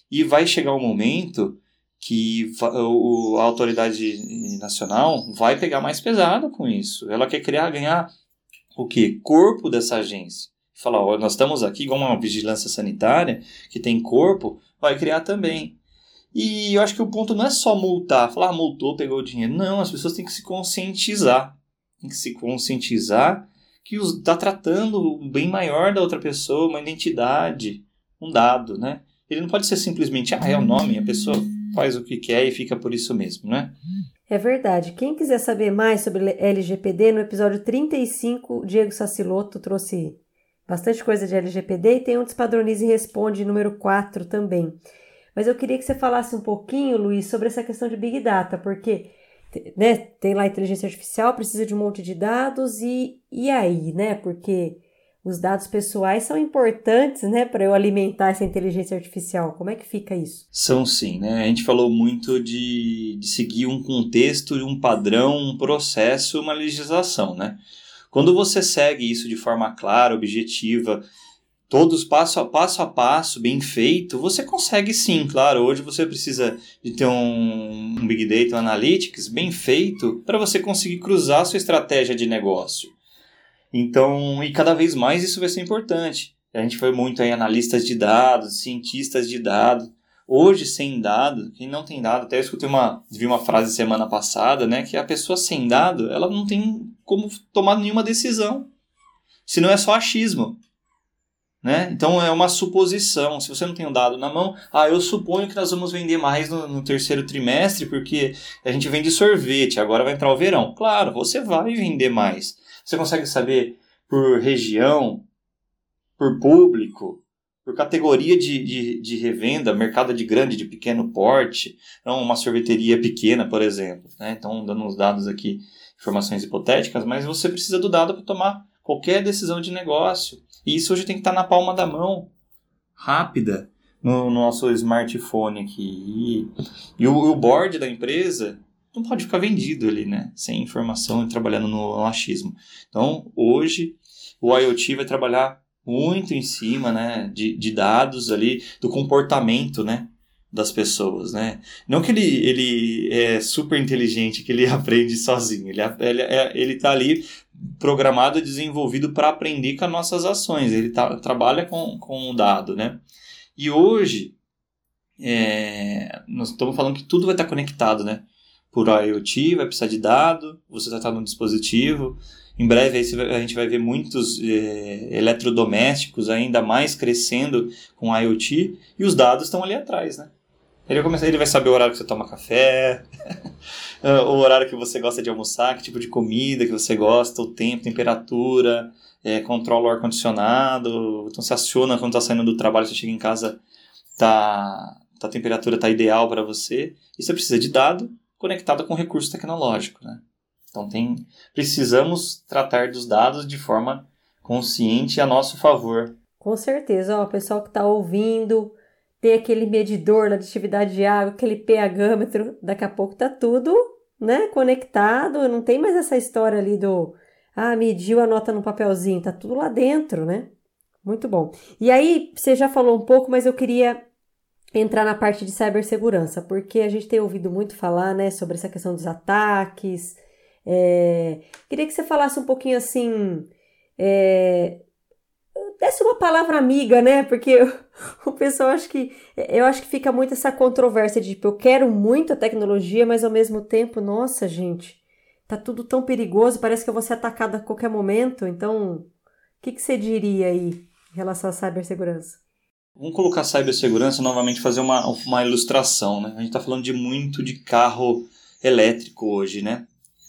E vai chegar um momento que a autoridade nacional vai pegar mais pesado com isso. Ela quer criar, ganhar o que? Corpo dessa agência. Falar, ó, nós estamos aqui com uma vigilância sanitária que tem corpo, vai criar também. E eu acho que o ponto não é só multar, falar, ah, multou, pegou o dinheiro. Não, as pessoas têm que se conscientizar. Tem que se conscientizar que está tratando o bem maior da outra pessoa, uma identidade, um dado, né? Ele não pode ser simplesmente, ah, é o nome, a pessoa faz o que quer e fica por isso mesmo, né? É verdade. Quem quiser saber mais sobre LGPD, no episódio 35, Diego Saciloto trouxe bastante coisa de LGPD e tem um Despadronize e Responde número 4 também. Mas eu queria que você falasse um pouquinho, Luiz, sobre essa questão de Big Data, porque né, tem lá inteligência artificial, precisa de um monte de dados e, e aí, né? Porque os dados pessoais são importantes, né, para eu alimentar essa inteligência artificial. Como é que fica isso? São sim, né? A gente falou muito de, de seguir um contexto, um padrão, um processo, uma legislação, né? Quando você segue isso de forma clara, objetiva, todos passo a passo a passo, bem feito, você consegue sim, claro. Hoje você precisa de ter um, um Big Data um Analytics bem feito para você conseguir cruzar sua estratégia de negócio. Então, e cada vez mais isso vai ser importante. A gente foi muito em analistas de dados, cientistas de dados. Hoje, sem dado, quem não tem dado, até eu escutei uma, vi uma frase semana passada, né, que a pessoa sem dado, ela não tem como tomar nenhuma decisão. Se não é só achismo. Né? Então é uma suposição. Se você não tem um dado na mão, ah, eu suponho que nós vamos vender mais no, no, terceiro trimestre porque a gente vende sorvete, agora vai entrar o verão. Claro, você vai vender mais. Você consegue saber por região, por público, por categoria de, de, de revenda, mercado de grande, de pequeno porte, então uma sorveteria pequena, por exemplo. Né? Então, dando uns dados aqui, informações hipotéticas, mas você precisa do dado para tomar qualquer decisão de negócio. E isso hoje tem que estar na palma da mão, rápida, no, nosso smartphone aqui. E, e o, o, board da empresa não pode ficar vendido ali, né? Sem informação e trabalhando no, no achismo. Então, hoje, o IoT vai trabalhar muito em cima, né? De, de dados ali, do comportamento, né? Das pessoas, né? Não que ele, ele é super inteligente, que ele aprende sozinho. Ele, ele, é, ele tá ali programado e desenvolvido para aprender com as nossas ações. Ele tá, trabalha com, com o dado, né? E hoje, é, nós estamos falando que tudo vai estar conectado, né? Por IoT, vai precisar de dado, você vai estar no dispositivo. Em breve a gente vai ver muitos é, eletrodomésticos ainda mais crescendo com IoT e os dados estão ali atrás, né? Ele vai, começar, ele vai saber o horário que você toma café, o horário que você gosta de almoçar, que tipo de comida que você gosta, o tempo, temperatura, é, controla o ar-condicionado. Então você aciona quando está saindo do trabalho, você chega em casa, tá, tá a temperatura está ideal para você. E você precisa de dado conectado com recurso tecnológico. Né? Então tem, precisamos tratar dos dados de forma consciente a nosso favor. Com certeza, ó, o pessoal que está ouvindo, ter aquele medidor da atividade de água, aquele pHmetro, daqui a pouco tá tudo né, conectado, não tem mais essa história ali do ah, mediu a nota no papelzinho, tá tudo lá dentro, né? Muito bom. E aí, você já falou um pouco, mas eu queria entrar na parte de cibersegurança, porque a gente tem ouvido muito falar, né, sobre essa questão dos ataques. É... Queria que você falasse um pouquinho assim, é... desse uma palavra amiga, né? Porque o pessoal acho que eu acho que fica muito essa controvérsia de tipo, eu quero muito a tecnologia, mas ao mesmo tempo, nossa, gente, tá tudo tão perigoso, parece que eu vou ser atacada a qualquer momento. Então, o que, que você diria aí em relação à cibersegurança? Vamos colocar cibersegurança novamente, fazer uma, uma ilustração. Né? A gente está falando de muito de carro elétrico hoje, né?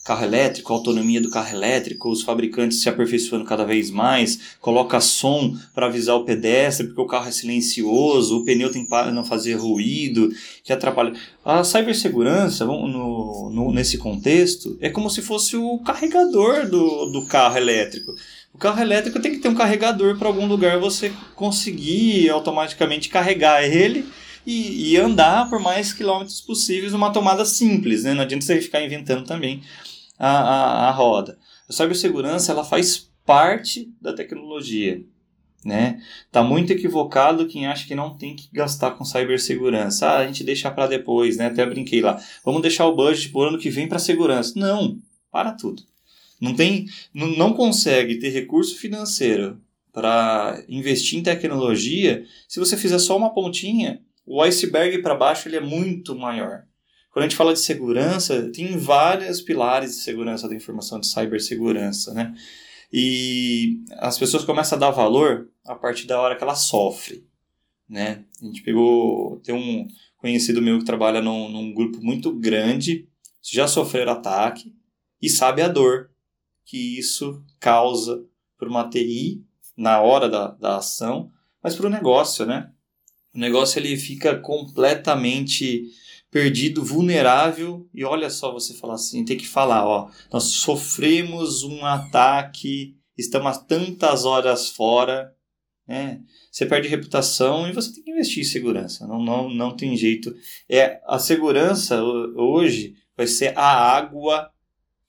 Carro elétrico, autonomia do carro elétrico, os fabricantes se aperfeiçoando cada vez mais, coloca som para avisar o pedestre, porque o carro é silencioso, o pneu tem para não fazer ruído, que atrapalha. A cibersegurança, no, no, nesse contexto, é como se fosse o carregador do, do carro elétrico. O carro elétrico tem que ter um carregador para algum lugar você conseguir automaticamente carregar ele e, e, andar por mais quilômetros possíveis numa tomada simples, né? Não adianta você ficar inventando também a, a, a roda. A cibersegurança ela faz parte da tecnologia. Né? Tá muito equivocado quem acha que não tem que gastar com cibersegurança. Ah, a gente deixa para depois, né? Até brinquei lá. Vamos deixar o budget por ano que vem para segurança. Não, para tudo. Não tem, não consegue ter recurso financeiro para investir em tecnologia se você fizer só uma pontinha. O iceberg para baixo ele é muito maior. Quando a gente fala de segurança, tem vários pilares de segurança da informação, de cibersegurança, né? E as pessoas começam a dar valor a partir da hora que ela sofre, né? A gente pegou, tem um conhecido meu que trabalha num, num grupo muito grande, já sofreram ataque e sabe a dor que isso causa para uma TI na hora da, da ação, mas para o negócio, né? O negócio ele fica completamente perdido, vulnerável, e olha só você falar assim, tem que falar, ó, nós sofremos um ataque, estamos tantas horas fora, né? Você perde reputação e você tem que investir em segurança, não, não, não tem jeito. É, a segurança hoje vai ser a água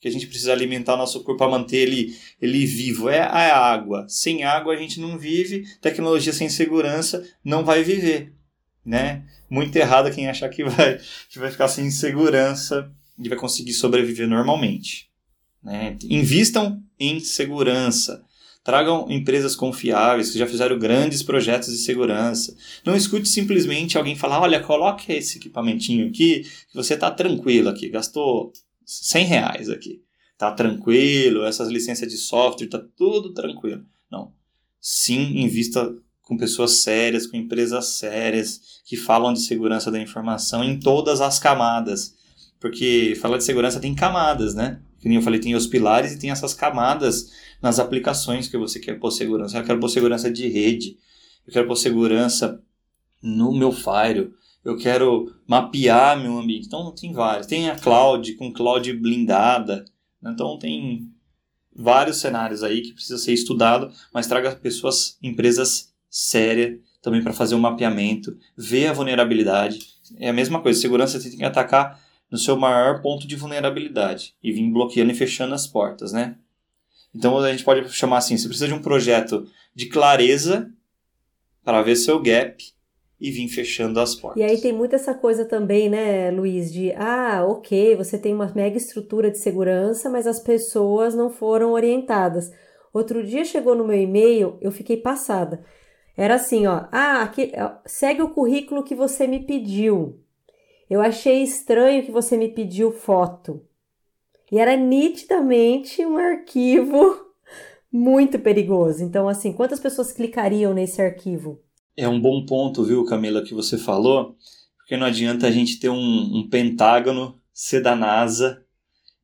que a gente precisa alimentar o nosso corpo para manter ele, ele vivo. É a água. Sem água a gente não vive, tecnologia sem segurança não vai viver. Né? Muito errado quem achar que vai, que vai ficar sem segurança e vai conseguir sobreviver normalmente. Né? Invistam em segurança. Tragam empresas confiáveis que já fizeram grandes projetos de segurança. Não escute simplesmente alguém falar: olha, coloque esse equipamentinho aqui, que você está tranquilo aqui, gastou 100 reais aqui. Tá tranquilo, essas licenças de software, tá tudo tranquilo. Não. Sim, invista com pessoas sérias, com empresas sérias, que falam de segurança da informação em todas as camadas. Porque falar de segurança tem camadas, né? Como eu falei, tem os pilares e tem essas camadas nas aplicações que você quer pôr segurança. Eu quero pôr segurança de rede, eu quero pôr segurança no meu firewall, eu quero mapear meu ambiente. Então tem vários. Tem a cloud com cloud blindada. Então tem vários cenários aí que precisa ser estudado, mas traga pessoas, empresas sérias também para fazer um mapeamento, ver a vulnerabilidade. É a mesma coisa, segurança você tem que atacar no seu maior ponto de vulnerabilidade e vir bloqueando e fechando as portas, né? Então a gente pode chamar assim, você precisa de um projeto de clareza para ver seu gap e vim fechando as portas. E aí tem muito essa coisa também, né, Luiz, de ah, ok, você tem uma mega estrutura de segurança, mas as pessoas não foram orientadas. Outro dia chegou no meu e-mail, eu fiquei passada. Era assim, ó, ah, aqui, segue o currículo que você me pediu. Eu achei estranho que você me pediu foto. E era nitidamente um arquivo muito perigoso. Então, assim, quantas pessoas clicariam nesse arquivo? É um bom ponto, viu, Camila, que você falou, porque não adianta a gente ter um, um pentágono, ser da NASA,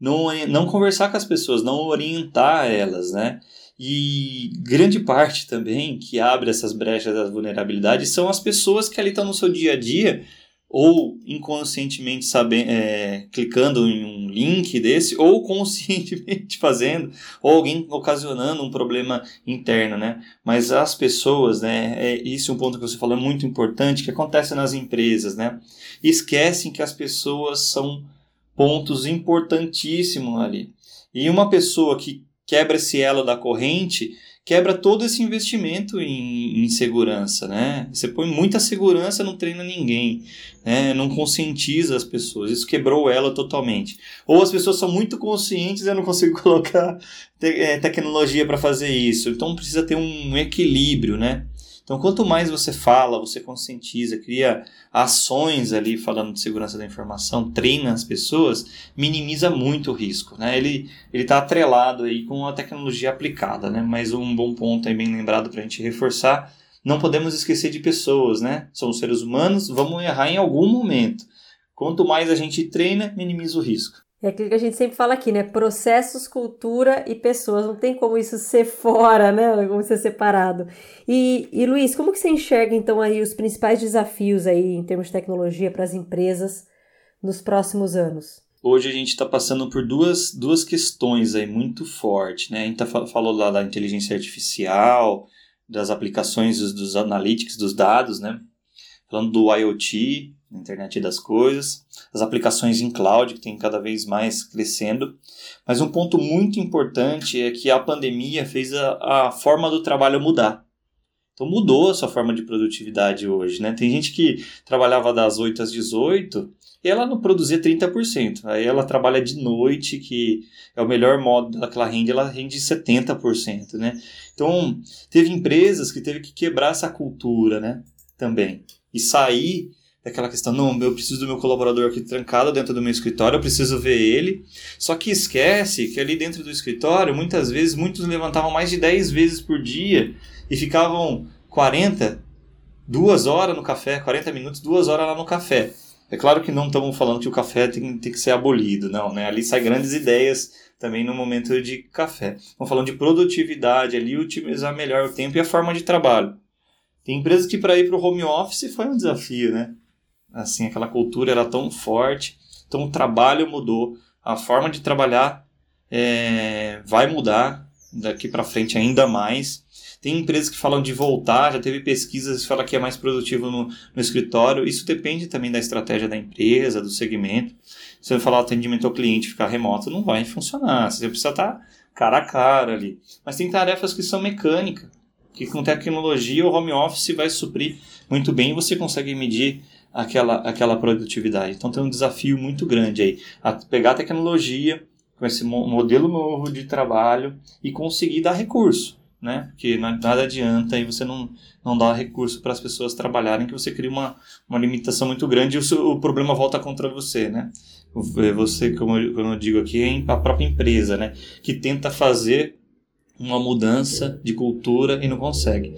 não, não conversar com as pessoas, não orientar elas, né? E grande parte também que abre essas brechas das vulnerabilidades são as pessoas que ali estão no seu dia a dia ou inconscientemente sabe, é, clicando em um link desse, ou conscientemente fazendo, ou alguém ocasionando um problema interno, né? Mas as pessoas, né? É, isso é um ponto que você falou muito importante, que acontece nas empresas, né? Esquecem que as pessoas são pontos importantíssimos ali. E uma pessoa que quebra esse elo da corrente, quebra todo esse investimento em, em, segurança, né? Você põe muita segurança, não treina ninguém, né? Não conscientiza as pessoas, isso quebrou ela totalmente. Ou as pessoas são muito conscientes e eu não consigo colocar te é, tecnologia para fazer isso. Então precisa ter um equilíbrio, né? Então, quanto mais você fala, você conscientiza, cria ações ali falando de segurança da informação, treina as pessoas, minimiza muito o risco. Né? Ele está atrelado aí com a tecnologia aplicada. Né? Mas um bom ponto aí bem lembrado para a gente reforçar, não podemos esquecer de pessoas, né? Somos seres humanos, vamos errar em algum momento. Quanto mais a gente treina, minimiza o risco. É aquilo que a gente sempre fala aqui, né? Processos, cultura e pessoas. Não tem como isso ser fora, né? Como ser separado. E, e Luiz, como que você enxerga então aí os principais desafios aí em termos de tecnologia para as empresas nos próximos anos? Hoje a gente está passando por duas, duas questões aí muito fortes, né? A gente tá, falou lá da inteligência artificial, das aplicações dos, dos analytics, dos dados, né? Falando do IoT, internet das coisas, as aplicações em cloud que tem cada vez mais crescendo. Mas um ponto muito importante é que a pandemia fez a, a forma do trabalho mudar. Então mudou a sua forma de produtividade hoje, né? Tem gente que trabalhava das 8 às 18 e ela não produzia 30%. Aí ela trabalha de noite, que é o melhor modo que ela rende, ela rende 70%, né? Então, teve empresas que teve que quebrar essa cultura, né? Também. E sair daquela questão, não, eu preciso do meu colaborador aqui trancado dentro do meu escritório, eu preciso ver ele. Só que esquece que ali dentro do escritório, muitas vezes, muitos levantavam mais de 10 vezes por dia e ficavam 40, duas horas no café, 40 minutos, duas horas lá no café. É claro que não estamos falando que o café tem, tem que ser abolido, não, né? Ali saem grandes ideias também no momento de café. Estamos falando de produtividade ali, utilizar melhor o tempo e a forma de trabalho. Tem empresas que para ir para o home office foi um desafio, né? Assim, aquela cultura era tão forte. Então o trabalho mudou, a forma de trabalhar é, vai mudar daqui para frente ainda mais. Tem empresas que falam de voltar, já teve pesquisas que falam que é mais produtivo no, no escritório. Isso depende também da estratégia da empresa, do segmento. Se eu falar atendimento ao cliente ficar remoto, não vai funcionar. Você precisa estar cara a cara ali. Mas tem tarefas que são mecânicas, que com tecnologia o home office vai suprir muito bem e você consegue medir aquela, aquela produtividade. Então tem um desafio muito grande aí, a pegar a tecnologia com esse modelo novo de trabalho e conseguir dar recurso, né? Porque nada adianta aí você não, não dar recurso para as pessoas trabalharem, que você cria uma, uma limitação muito grande e o, seu, o problema volta contra você, né? Você, como eu, como eu digo aqui, é a própria empresa, né? Que tenta fazer uma mudança de cultura e não consegue.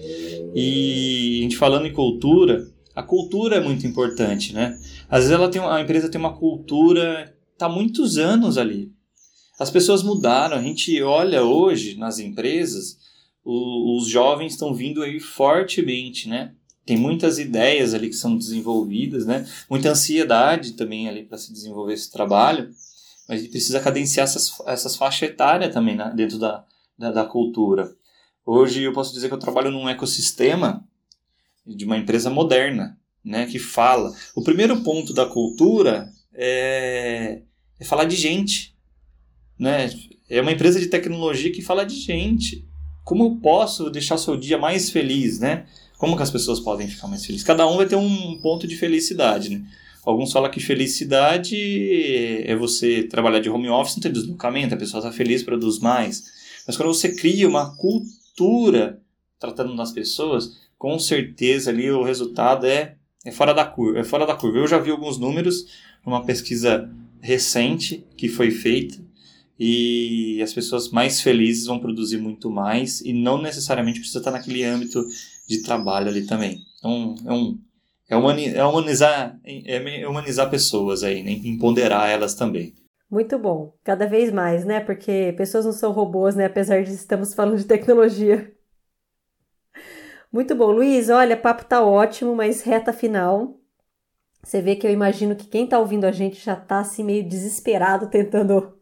E a gente falando em cultura, a cultura é muito importante, né? Às vezes ela tem, a empresa tem uma cultura, tá muitos anos ali. As pessoas mudaram, a gente olha hoje nas empresas, o, os jovens estão vindo aí fortemente, né? Tem muitas ideias ali que são desenvolvidas, né? Muita ansiedade também ali para se desenvolver esse trabalho, mas precisa cadenciar essas, essas faixas etárias também né? dentro da, da, da cultura. Hoje eu posso dizer que eu trabalho num ecossistema de uma empresa moderna, né, que fala. O primeiro ponto da cultura é, é falar de gente, né? É uma empresa de tecnologia que fala de gente. Como eu posso deixar seu dia mais feliz, né? Como que as pessoas podem ficar mais felizes? Cada um vai ter um ponto de felicidade, né? Alguns falam que felicidade é você trabalhar de home office, não tem deslocamento, a pessoa está feliz, produz mais. Mas quando você cria uma cultura tratando das pessoas, com certeza ali o resultado é, é fora da curva. É fora da curva. Eu já vi alguns números numa pesquisa recente que foi feita e as pessoas mais felizes vão produzir muito mais e não necessariamente precisa estar naquele âmbito de trabalho ali também. Então é um é, é humanizar é humanizar pessoas aí, né? empoderar elas também. Muito bom, cada vez mais, né? Porque pessoas não são robôs, né? Apesar de estamos falando de tecnologia. Muito bom, Luiz. Olha, papo tá ótimo, mas reta final. Você vê que eu imagino que quem tá ouvindo a gente já tá assim meio desesperado tentando.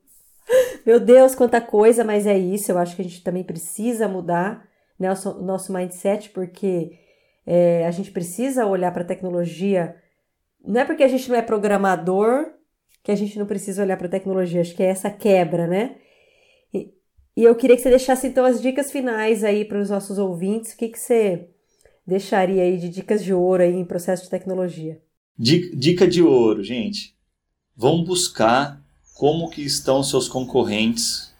Meu Deus, quanta coisa, mas é isso. Eu acho que a gente também precisa mudar né, o nosso mindset, porque é, a gente precisa olhar para a tecnologia. Não é porque a gente não é programador que a gente não precisa olhar para a tecnologia. Acho que é essa quebra, né? E, eu queria que você deixasse então as dicas finais aí para os nossos ouvintes. O que, que você deixaria aí de dicas de ouro aí em processo de tecnologia? Dica de ouro, gente. Vão buscar como que estão seus concorrentes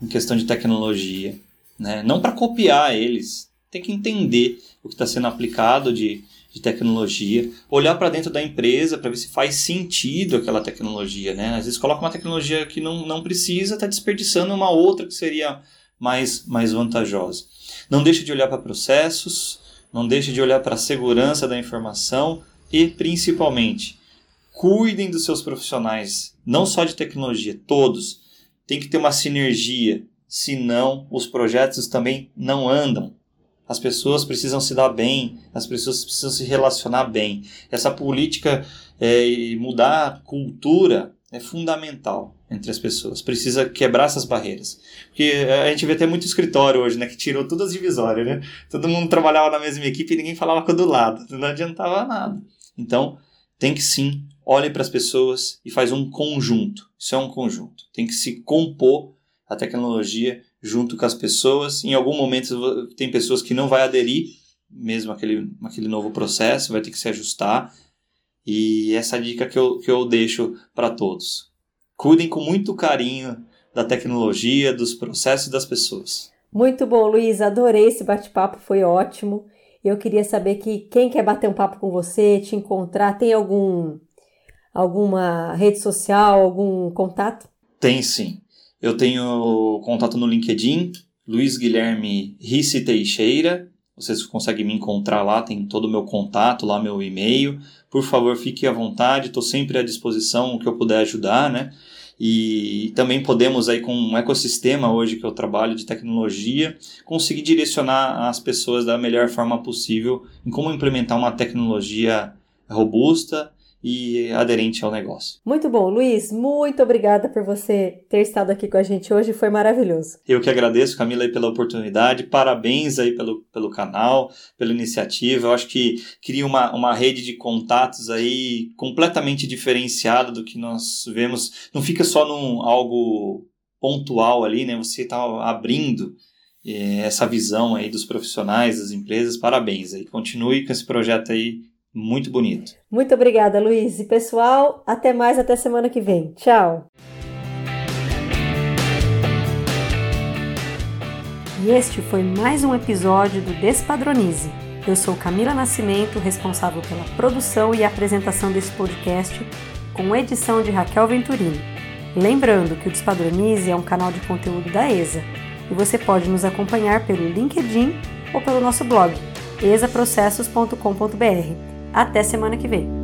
em questão de tecnologia, né? Não para copiar eles, tem que entender o que está sendo aplicado de, de tecnologia, olhar para dentro da empresa para ver se faz sentido aquela tecnologia, né? Às vezes coloca uma tecnologia que não, não precisa, está desperdiçando uma outra que seria mais, mais vantajosa. Não deixe de olhar para processos, não deixe de olhar para a segurança da informação e, principalmente, cuidem dos seus profissionais, não só de tecnologia, todos. Tem que ter uma sinergia, senão os projetos também não andam. As pessoas precisam se dar bem, as pessoas precisam se relacionar bem. Essa política é, mudar a cultura é fundamental entre as pessoas. Precisa quebrar essas barreiras. Porque a gente vê até muito escritório hoje, né? Que tirou todas as divisórias, né? Todo mundo trabalhava na mesma equipe e ninguém falava com o do lado. Não adiantava nada. Então, tem que sim, olhe para as pessoas e faz um conjunto. Isso é um conjunto. Tem que se compor a tecnologia junto com as pessoas. Em algum momento tem pessoas que não vai aderir mesmo aquele, aquele novo processo, vai ter que se ajustar. E essa dica que eu, que eu deixo para todos. Cuidem com muito carinho da tecnologia, dos processos das pessoas. Muito bom, Luiz. Adorei esse bate-papo, foi ótimo. Eu queria saber que quem quer bater um papo com você, te encontrar, tem algum alguma rede social, algum contato? Tem sim. Eu tenho contato no LinkedIn, Luiz Guilherme Risse Teixeira. Vocês conseguem me encontrar lá, tem todo o meu contato lá, meu e-mail. Por favor, fique à vontade, estou sempre à disposição, o que eu puder ajudar, né? E também podemos aí com um ecossistema hoje que eu trabalho de tecnologia, conseguir direcionar as pessoas da melhor forma possível em como implementar uma tecnologia robusta e aderente ao negócio. Muito bom, Luiz. Muito obrigada por você ter estado aqui com a gente hoje. Foi maravilhoso. Eu que agradeço, Camila, pela oportunidade. Parabéns aí pelo, pelo canal, pela iniciativa. Eu acho que cria uma, uma rede de contatos aí completamente diferenciada do que nós vemos. Não fica só num algo pontual ali, né? Você está abrindo eh, essa visão aí dos profissionais, das empresas. Parabéns aí. Continue com esse projeto aí muito bonito. Muito obrigada, Luiz. E pessoal, até mais, até semana que vem. Tchau. E este foi mais um episódio do Despadronize. Eu sou Camila Nascimento, responsável pela produção e apresentação desse podcast, com edição de Raquel Venturini. Lembrando que o Despadronize é um canal de conteúdo da ESA e você pode nos acompanhar pelo LinkedIn ou pelo nosso blog exaprocessos.com.br. Até semana que vem!